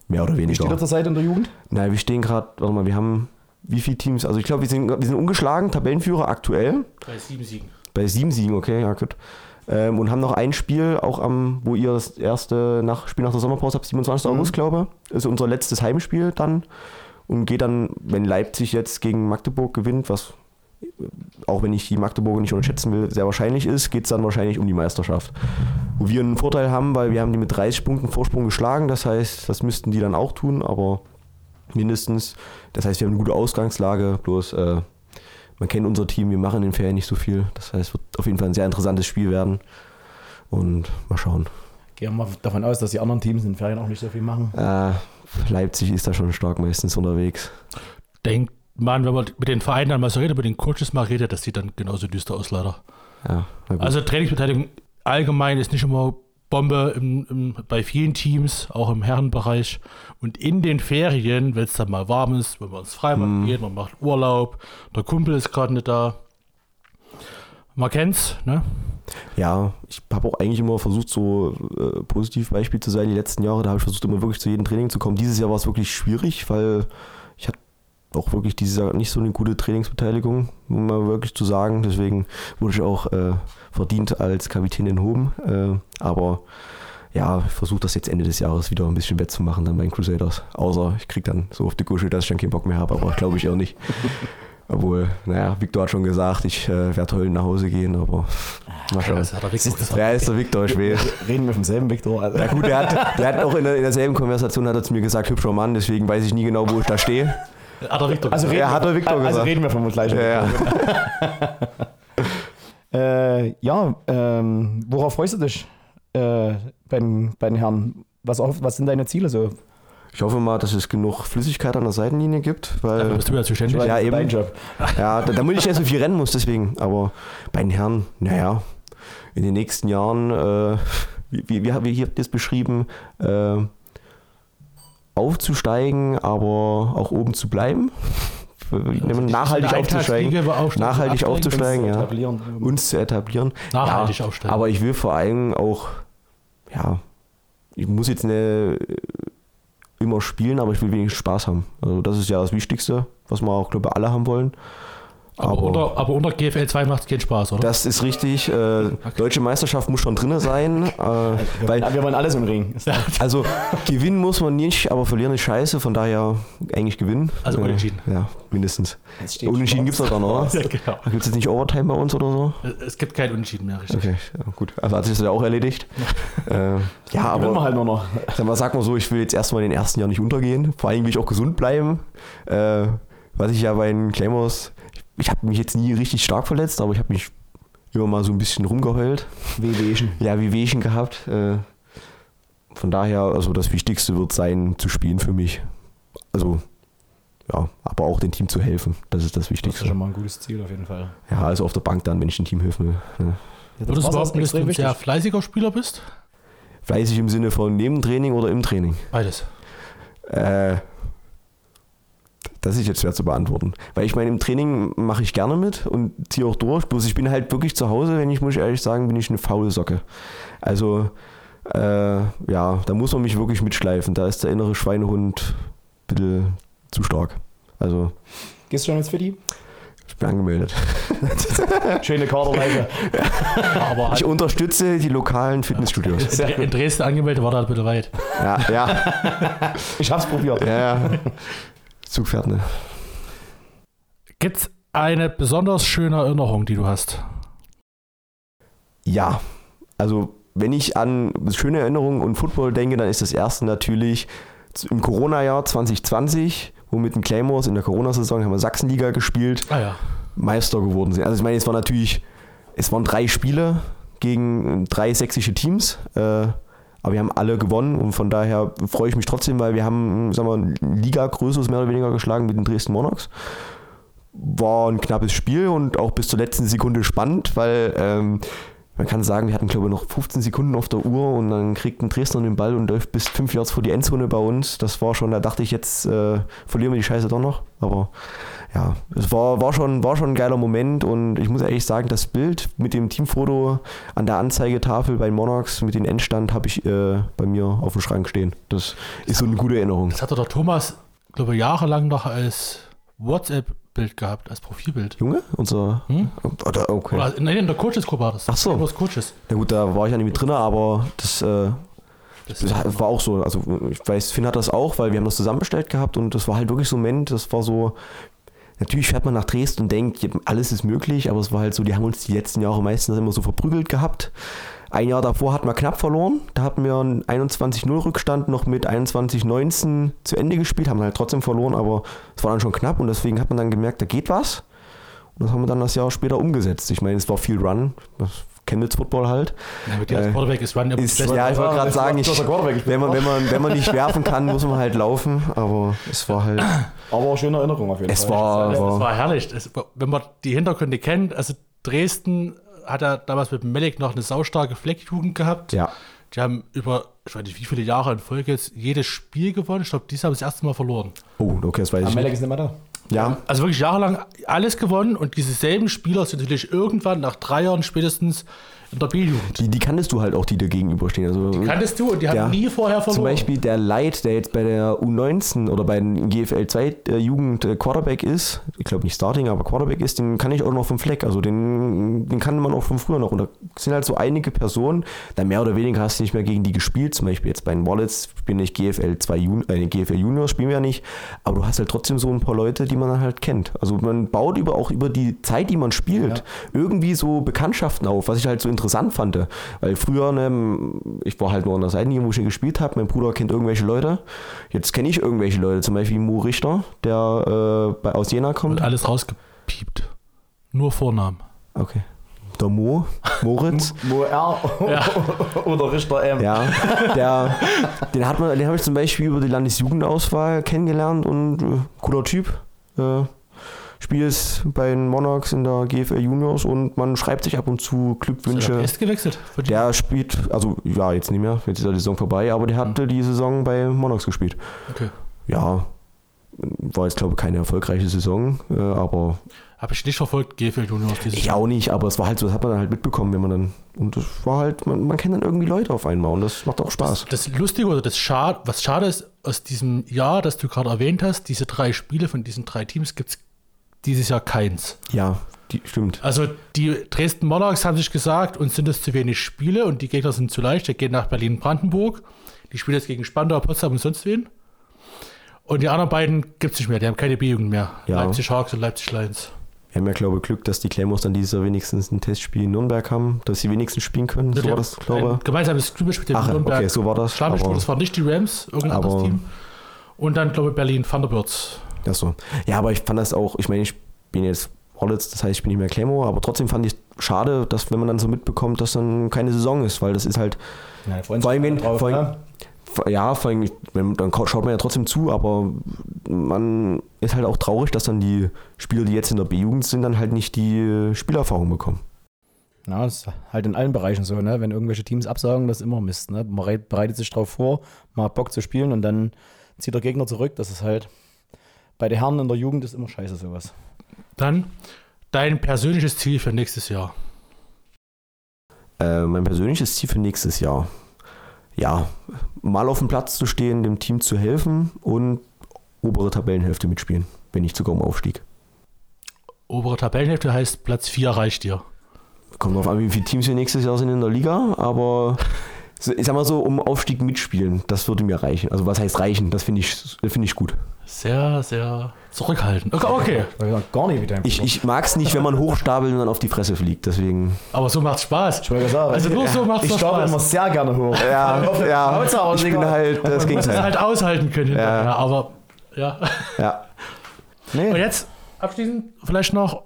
mehr oder Wie steht weniger. er zur Seite in der Jugend? Nein, wir stehen gerade, warte mal, wir haben wie viele Teams? Also ich glaube, wir sind, wir sind ungeschlagen, Tabellenführer aktuell. Bei sieben Siegen. Bei sieben Siegen, okay, ja gut. Ähm, und haben noch ein Spiel, auch am, wo ihr das erste nach, Spiel nach der Sommerpause habt, 27. Mhm. August, glaube ich. Ist unser letztes Heimspiel dann. Und geht dann, wenn Leipzig jetzt gegen Magdeburg gewinnt, was auch wenn ich die Magdeburger nicht unterschätzen will, sehr wahrscheinlich ist, geht es dann wahrscheinlich um die Meisterschaft. Wo wir einen Vorteil haben, weil wir haben die mit 30 Punkten Vorsprung geschlagen. Das heißt, das müssten die dann auch tun, aber mindestens. Das heißt, wir haben eine gute Ausgangslage, bloß äh, man kennt unser Team, wir machen in den Ferien nicht so viel. Das heißt, es wird auf jeden Fall ein sehr interessantes Spiel werden. Und mal schauen. Gehen wir mal davon aus, dass die anderen Teams in den Ferien auch nicht so viel machen. Äh, Leipzig ist da schon stark meistens unterwegs. Denkt man, wenn man mit den Vereinen dann mal so redet, mit den Coaches mal redet, das sieht dann genauso düster aus, leider. Ja. Also Trainingsbeteiligung allgemein ist nicht immer Bombe im, im, bei vielen Teams, auch im Herrenbereich. Und in den Ferien, wenn es dann mal warm ist, wenn man ins Freibad Mhm. geht, man macht Urlaub, der Kumpel ist gerade nicht da. Man kennt's, ne? Ja, ich habe auch eigentlich immer versucht, so äh, positiv Beispiel zu sein die letzten Jahre. Da habe ich versucht, immer wirklich zu jedem Training zu kommen. Dieses Jahr war es wirklich schwierig, weil ich hatte auch wirklich dieses Jahr nicht so eine gute Trainingsbeteiligung, um mal wirklich zu sagen. Deswegen wurde ich auch äh, verdient als Kapitän enthoben. Äh, aber ja, ich versuche das jetzt Ende des Jahres wieder ein bisschen wettzumachen dann bei den Crusaders. Außer ich kriege dann so auf die Gusche, dass ich dann keinen Bock mehr habe, aber glaube ich eher nicht. (laughs) Obwohl, naja, Victor hat schon gesagt, ich äh, werde heute nach Hause gehen, aber mal schauen. Das hat gesagt. Wer ist der Victor? Ich will. Reden wir vom selben Viktor. Also, Ja gut, der hat, der hat auch in, der, in derselben Konversation hat er zu mir gesagt, hübscher Mann, deswegen weiß ich nie genau, wo ich da stehe. Hat er richtig also gesagt. hat der Viktor also gesagt. reden wir vom gleichen. Ja, ja. (laughs) Äh, ja, ähm, worauf freust du dich äh, bei, den, bei den Herren? Was, was sind deine Ziele so? Ich hoffe mal, dass es genug Flüssigkeit an der Seitenlinie gibt, Dafür weil bist du ja zuständig. Ja, Für eben. Dein Job. ja, da, damit ich ja so viel rennen muss, deswegen. Aber bei den Herren, naja, in den nächsten Jahren, äh, wie, wie, wie, wie habt ihr es beschrieben, äh, aufzusteigen, aber auch oben zu bleiben. Nachhaltig aufzusteigen. Nachhaltig aufzusteigen, ja. Uns zu etablieren. Nachhaltig ja, aufsteigen. Aber ich will vor allem auch, ja, ich muss jetzt nicht immer spielen, aber ich will wenigstens Spaß haben. Also das ist ja das Wichtigste, was wir auch, glaube ich, alle haben wollen. Aber, unter, aber unter GFL 2 macht es keinen Spaß, oder? Das ist richtig. Äh, Deutsche Meisterschaft muss schon drin sein. Äh, weil, Ja, wir wollen alles im Ring. (laughs) also gewinnen muss man nicht, aber verlieren ist scheiße. Von daher eigentlich gewinnen. Also Äh, unentschieden. Ja, mindestens. Unentschieden gibt es doch dann, oder? (laughs) ja, genau. Gibt es jetzt nicht Overtime bei uns oder so? Es gibt kein Unentschieden mehr, richtig. Okay, ja, gut. Also hat sich das ja auch erledigt. (laughs) äh, ja, Aber wir aber halt nur noch. sag mal, sag mal so, ich will jetzt erstmal in den ersten Jahren nicht untergehen. Vor allem will ich auch gesund bleiben. Äh, was ich ja bei den Claymores, ich, habe mich jetzt nie richtig stark verletzt, aber ich habe mich immer mal so ein bisschen rumgeheult. Wehwehchen. Ja, wie Wehchen gehabt. Äh, von daher, also das Wichtigste wird sein, zu spielen für mich. Also, ja, aber auch dem Team zu helfen. Das ist das Das ist Wichtigste. schon mal ein gutes Ziel auf jeden Fall. Ja, also auf der Bank dann, wenn ich dem Team helfen will. Ja. Ja, Würdest du behaupten, dass du ein sehr fleißiger Spieler bist? Fleißig im Sinne von neben dem Training oder im Training. Beides. Äh, das ist jetzt schwer zu beantworten. Weil ich meine, im Training mache ich gerne mit und ziehe auch durch. Bloß ich bin halt wirklich zu Hause, wenn ich, muss ich ehrlich sagen, bin ich eine faule Socke. Also, äh, ja, da muss man mich wirklich mitschleifen. Da ist der innere Schweinehund ein bisschen zu stark. Also, Gehst du schon ins Fitti? ich bin angemeldet. (laughs) Schöne Kaderweise. Aber Ich unterstütze die lokalen Fitnessstudios. in, Dresden angemeldet war da ein bisschen weit. Ja, ja, Ich hab's probiert. ja. ja. Zug fährt, ne? Gibt es eine besonders schöne Erinnerung, die du hast? Ja, also wenn ich an schöne Erinnerungen und Football denke, dann ist das erste natürlich im Corona-Jahr 2020, wo mit den Claymores in der Corona-Saison haben wir Sachsenliga gespielt, Ah ja. Meister geworden sind. Also ich meine, es war natürlich, es waren drei Spiele gegen drei sächsische Teams, äh, aber wir haben alle gewonnen und von daher freue ich mich trotzdem, weil wir haben, sagen wir, ein Liga-Größeres mehr oder weniger geschlagen mit den Dresden Monarchs. War ein knappes Spiel und auch bis zur letzten Sekunde spannend, weil ähm, man kann sagen, wir hatten glaube ich noch 15 Sekunden auf der Uhr und dann kriegt ein Dresdner den Ball und läuft bis fünf Yards vor die Endzone bei uns. Das war schon, da dachte ich, jetzt äh, verlieren wir die Scheiße doch noch. Aber ja, es war, war, schon, war schon ein geiler Moment und ich muss ehrlich sagen, das Bild mit dem Teamfoto an der Anzeigetafel bei Monarchs mit dem Endstand habe ich äh, bei mir auf dem Schrank stehen. Das ist so eine gute Erinnerung. Das hatte der Thomas, glaube ich, jahrelang noch als WhatsApp-Bild gehabt, als Profilbild. Junge, unser. Hm? Oder, okay. Oder, nein, in der Coaches-Gruppe war das. Ach so. Claymores Coaches. Na gut, da war ich ja nicht mit drin, aber das, äh, Das das war auch so. Also ich weiß, Finn hat das auch, weil wir haben das zusammenbestellt gehabt und das war halt wirklich so ein Moment, das war so. Natürlich fährt man nach Dresden und denkt, alles ist möglich, aber es war halt so, die haben uns die letzten Jahre meistens immer so verprügelt gehabt. Ein Jahr davor hatten wir knapp verloren. Da hatten wir einen 21-0 Rückstand noch mit 21-19 zu Ende gespielt, haben halt trotzdem verloren, aber es war dann schon knapp und deswegen hat man dann gemerkt, da geht was. Und das haben wir dann das Jahr später umgesetzt. Ich meine, es war viel Run, das Chemnitz Football halt. Ja, mit dir als Äh, Quarterback ist Run Ist, ja, ich wollte gerade sagen, ich, wenn, man, wenn, man, wenn man nicht (laughs) werfen kann, muss man halt laufen. Aber es war halt. Aber auch schöne Erinnerung auf jeden Es Fall. war, Das war war herrlich. Es, wenn man die Hintergründe kennt, also Dresden hat ja damals mit Melek noch eine saustarke Fleckjugend gehabt. ja. Die haben über, ich weiß nicht, wie viele Jahre in Folge jetzt jedes Spiel gewonnen. Ich glaube, dieses Jahr haben sie das erste Mal verloren. Oh, okay, das weiß ich nicht. ist nicht mehr da. Ja, Also wirklich jahrelang alles gewonnen und diese selben Spieler sind natürlich irgendwann nach drei Jahren spätestens in der B-Jugend. die, die kanntest du halt auch, die dir gegenüberstehen. Also, Kanntest du und die haben Ja. nie vorher verloren. Zum Beispiel der Light, der jetzt bei der U19 oder bei den GFL 2 äh, Jugend äh, Quarterback ist, ich glaube nicht Starting, aber Quarterback ist, den kann ich auch noch vom Fleck. Also den, den kann man auch von früher noch. Und da sind halt so einige Personen, da mehr oder weniger hast du nicht mehr gegen die gespielt. Zum Beispiel jetzt bei den Wallets spielen nicht GFL 2 Jun äh, GFL Juniors spielen wir ja nicht, aber du hast halt trotzdem so ein paar Leute, die man dann halt kennt. Also man baut über auch über die Zeit, die man spielt, irgendwie so Bekanntschaften auf, was ich halt so interessant fand. Weil früher, ne, ich war halt nur an der Seitenlinie, wo ich gespielt habe. Mein Bruder kennt irgendwelche Leute. Jetzt kenne ich irgendwelche Leute, zum Beispiel Mo Richter, der äh, bei, aus Jena kommt. und alles rausgepiept. Nur Vornamen. Okay. Der Mo, Moritz. (laughs) Mo R (laughs) oder Richter M. Ja, der, den hat man, den habe ich zum Beispiel über die Landesjugendauswahl kennengelernt und äh, cooler Typ. Äh, spielt bei den Monarchs in der GFL Juniors und man schreibt sich ab und zu Ist er Glückwünsche. erst gewechselt? Der spielt, also ja, jetzt nicht mehr, jetzt ist ja die Saison vorbei, aber der hatte die Saison bei Monarchs gespielt. Okay. Ja, war jetzt glaube ich keine erfolgreiche Saison, äh, aber Habe ich nicht verfolgt, GFL Juniors dieses ich auch nicht, aber es war halt so, das hat man dann halt mitbekommen, wenn man dann, und das war halt, man, man kennt dann irgendwie Leute auf einmal und das macht auch Spaß. Das Lustige oder das Schade, was schade ist aus diesem Jahr, das du gerade erwähnt hast, diese drei Spiele von diesen drei Teams gibt es dieses Jahr keins. Ja, die, stimmt. Also die Dresden Monarchs haben sich gesagt, uns sind es zu wenig Spiele und die Gegner sind zu leicht. Die gehen nach Berlin-Brandenburg. Die spielen jetzt gegen Spandau, Potsdam und sonst wen. Und die anderen beiden gibt es nicht mehr. Die haben keine B-Jugend mehr. Ja. Leipzig Hawks und Leipzig Lions. Wir haben ja, glaube ich, Glück, dass die Claymores dann dieses Jahr wenigstens ein Testspiel in Nürnberg haben, dass sie wenigstens spielen können. So war das, glaube ich. gemeinsames Scrimmage mit dem Ach, Nürnberg. okay, so war das. Schlammspiel, aber- das war nicht die Rams, irgendein anderes Team. Und dann, glaube ich, Berlin Thunderbirds. Ja, so. Ja, aber ich fand das auch, ich meine, ich bin jetzt Wallets, das heißt, ich bin nicht mehr Claymore, aber trotzdem fand ich schade, dass wenn man dann so mitbekommt, dass dann keine Saison ist, weil das ist halt, Ja, vor allem, wenn, drauf, vor allem, ne? ja, vor allem, wenn, dann schaut man ja trotzdem zu, aber man ist halt auch traurig, dass dann die Spieler, die jetzt in der B-Jugend sind, dann halt nicht die Spielerfahrung bekommen. Ja, das ist halt in allen Bereichen so, ne? Wenn irgendwelche Teams absagen, das ist immer Mist, ne? Man reit- bereitet sich drauf vor, man hat Bock zu spielen und dann zieht der Gegner zurück. Das ist halt bei den Herren in der Jugend ist immer scheiße sowas. Dann dein persönliches Ziel für nächstes Jahr. Äh, mein persönliches Ziel für nächstes Jahr. Ja, mal auf dem Platz zu stehen, dem Team zu helfen und obere Tabellenhälfte mitspielen, wenn nicht sogar um Aufstieg. Obere Tabellenhälfte heißt Platz 4 reicht dir. Kommt drauf an, wie viele Teams wir nächstes Jahr sind in der Liga, aber ich sag mal so, um Aufstieg mitspielen, das würde mir reichen. Also was heißt reichen? Das finde ich, finde ich gut. Sehr, sehr zurückhaltend. Okay, okay. Ja, gar nicht deinem Ich, ich mag es nicht, wenn man hochstapelt und dann auf die Fresse fliegt. Deswegen. aber so macht's Spaß. Ich wollte sagen, Also nur so macht's ich doch stapel Spaß. immer sehr gerne hoch. Ja, ja. Hauptsache, Ich bin halt das Man muss es halt aushalten können. Ja. Ja. aber ja. Ja. Und Nee, jetzt abschließend vielleicht noch,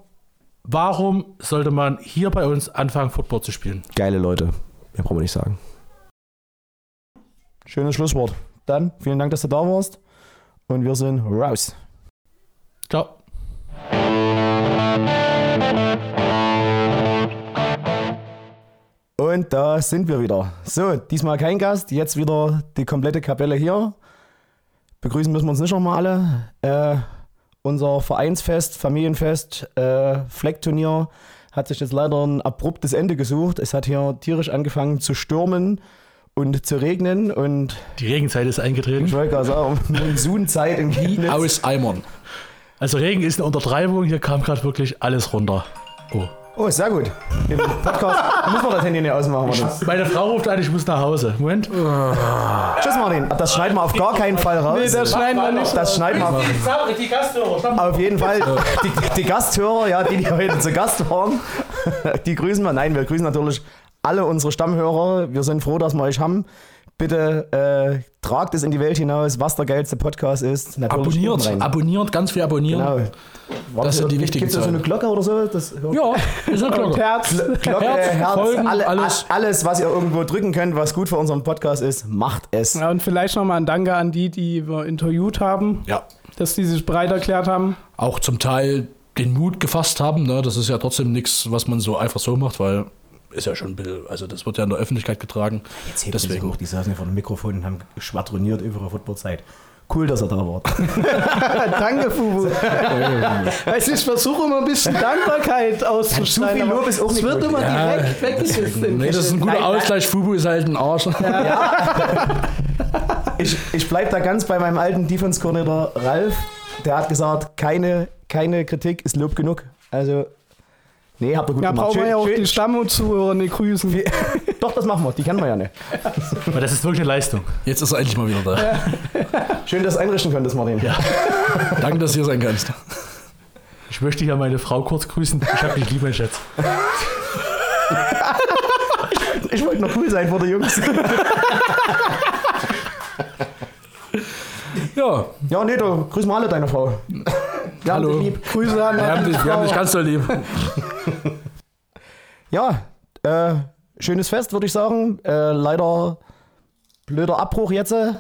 warum sollte man hier bei uns anfangen, Football zu spielen? Geile Leute. Mehr brauchen wir nicht sagen. Schönes Schlusswort. Dann vielen Dank, dass du da warst. Und wir sind raus. Ciao. Und da sind wir wieder. So, diesmal kein Gast, jetzt wieder die komplette Kapelle hier. Begrüßen müssen wir uns nicht nochmal alle. Äh, unser Vereinsfest, Familienfest, äh, Fleckturnier hat sich jetzt leider ein abruptes Ende gesucht. Es hat hier tierisch angefangen zu stürmen und zu regnen und Die Regenzeit ist eingetreten. ich wollte gerade sagen, (laughs) Monsunzeit in Chemnitz. Aus Eimern. Also Regen ist eine Untertreibung, hier kam gerade wirklich alles runter. Oh. Oh, sehr gut. Im Podcast (laughs) müssen wir das Handy nicht ausmachen. Martin. Meine Frau ruft an, ich muss nach Hause. Moment. (laughs) Tschüss, Martin. Das schneiden wir auf gar keinen Fall raus. Nee, das schneiden wir nicht. Das schneiden wir auf, Die Gasthörer. auf jeden Fall. Die, die Gasthörer, ja, die, die heute zu Gast waren, die grüßen wir. Nein, wir grüßen natürlich alle unsere Stammhörer. Wir sind froh, dass wir euch haben. Bitte äh, tragt es in die Welt hinaus, was der geilste Podcast ist. Natürlich Abonniert, abonniert, ganz viel abonnieren. Genau. Warte, Das sind die wichtigen Gibt es da so eine. Glocke oder so? Das Ja, ist Und klar. (laughs) Herz. Glocke, Herz, Herz, Folgen, alle, alles. alles. alles, was ihr irgendwo drücken könnt, was gut für unseren Podcast ist, macht es. Ja, und vielleicht nochmal ein Danke an die, die wir interviewt haben, Ja, dass die sich bereit erklärt haben. auch zum Teil den Mut gefasst haben. Ne? Das ist ja trotzdem nichts, was man so einfach so macht, weil ist ja schon ein bisschen, also das wird ja in der Öffentlichkeit getragen. Jetzt hebt Deswegen. Hoch, die saßen ja vor dem Mikrofon und haben schwadroniert über ihre Footballzeit. Cool, dass er da war. (laughs) Danke, Fubu. (laughs) also ich versuche immer ein bisschen Dankbarkeit auszuschneiden. Zu viel Lob ist auch Es nicht wird immer Ja, direkt weggeschnitten. Nee, das ist ein guter Nein, nein. Ausgleich. Fubu ist halt ein Arsch. (laughs) Ich, ich bleibe da ganz bei meinem alten Defense-Coordinator Ralf. Der hat gesagt, keine, keine Kritik ist Lob genug. Also, nee, habt ihr gut Ja, gemacht. brauchen wir ja auch die schön, Stamm- und Zuhörer nicht grüßen. (laughs) doch, das machen wir. Die kennen wir ja nicht. Weil das ist wirklich eine Leistung. Jetzt ist er endlich mal wieder da. (laughs) Schön, dass du einrichten konntest, Martin. Ja. Danke, dass du hier sein kannst. Ich möchte hier meine Frau kurz grüßen. Ich hab dich lieb, mein Schatz. (laughs) Ich wollte noch cool sein vor der Jungs. Ja, Ja, nee, du grüßen wir alle deine Frau. Ja, Hallo. Lieb. Grüße an wir haben dich, wir haben dich ganz so lieb. (laughs) Ja, äh, schönes Fest, würde ich sagen. Äh, leider blöder Abbruch jetzt. Ja,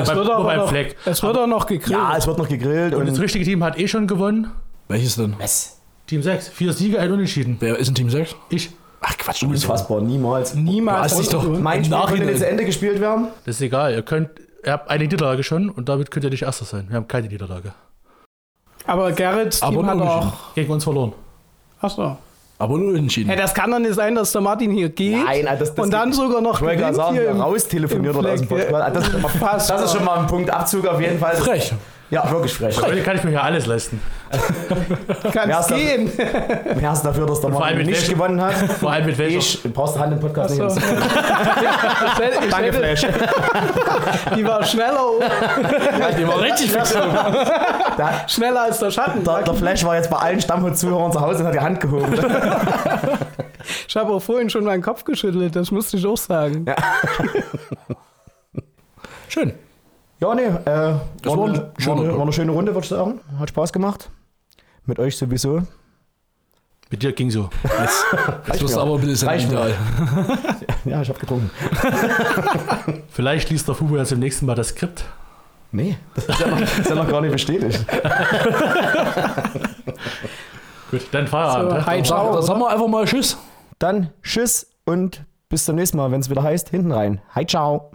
Es Beim- wird aber beim noch, Fleck. Es wird auch noch gegrillt. Ja, es wird noch gegrillt. Und das Und richtige Team hat eh schon gewonnen. welches denn? Team 6. Vier Siege, ein Unentschieden. Wer ist in Team 6? Ich. Ach Quatsch, du bist unfassbar, niemals. Niemals. Hast dich doch- Mein Spiel nicht zu Ende gespielt werden. Das ist egal. Ihr könnt. Ihr habt eine Niederlage schon und damit könnt ihr nicht Erster sein. Wir haben keine Niederlage. Aber Gerrits Aber Team hat auch. Gegen uns verloren. Achso. Aber nur unentschieden. Hey, das kann doch nicht sein, dass der Martin hier geht Nein, das- das und dann sogar noch gewinnt sagen, hier raustelefoniert im oder aus dem. Podcast. Das ist, schon mal, Fast. das ist schon mal ein Punkt Abzug auf jeden Fall. Frech. Ja, wirklich frech. Heute kann ich mir ja alles leisten. (laughs) Wer Kannst gehen. Wer ist dafür, dass der mit nicht welchem- gewonnen hat? (laughs) Vor allem mit welcher. Ich brauchst Hand im Podcast Achso. nicht. Ich hätte- (laughs) ich Danke, hätte- Flash. Die war schneller, Die war richtig fix. Schneller als der Schatten. der, der Flash war jetzt bei allen Stammhut-Zuhörern zu Hause und hat die Hand gehoben. Ich habe auch vorhin schon meinen Kopf geschüttelt, das musste ich auch sagen. Schön. Ja, nee, äh, war, war eine, schöne- war eine schöne Runde, würde ich sagen. Hat Spaß gemacht. Mit euch sowieso. Mit dir ging so. Jetzt, (laughs) jetzt wirst du aber ein bisschen sentimental. (laughs) Ja, ich habe getrunken. (laughs) Vielleicht liest der Fubu jetzt im nächsten Mal das Skript. Nee, das ist ja noch, ist ja noch gar nicht bestätigt. Gut, dann Feierabend. So, ne? hi, Dann ciao. sag- sagen wir einfach mal Tschüss. Dann tschüss und bis zum nächsten Mal, wenn es wieder heißt, hinten rein. Hi, ciao.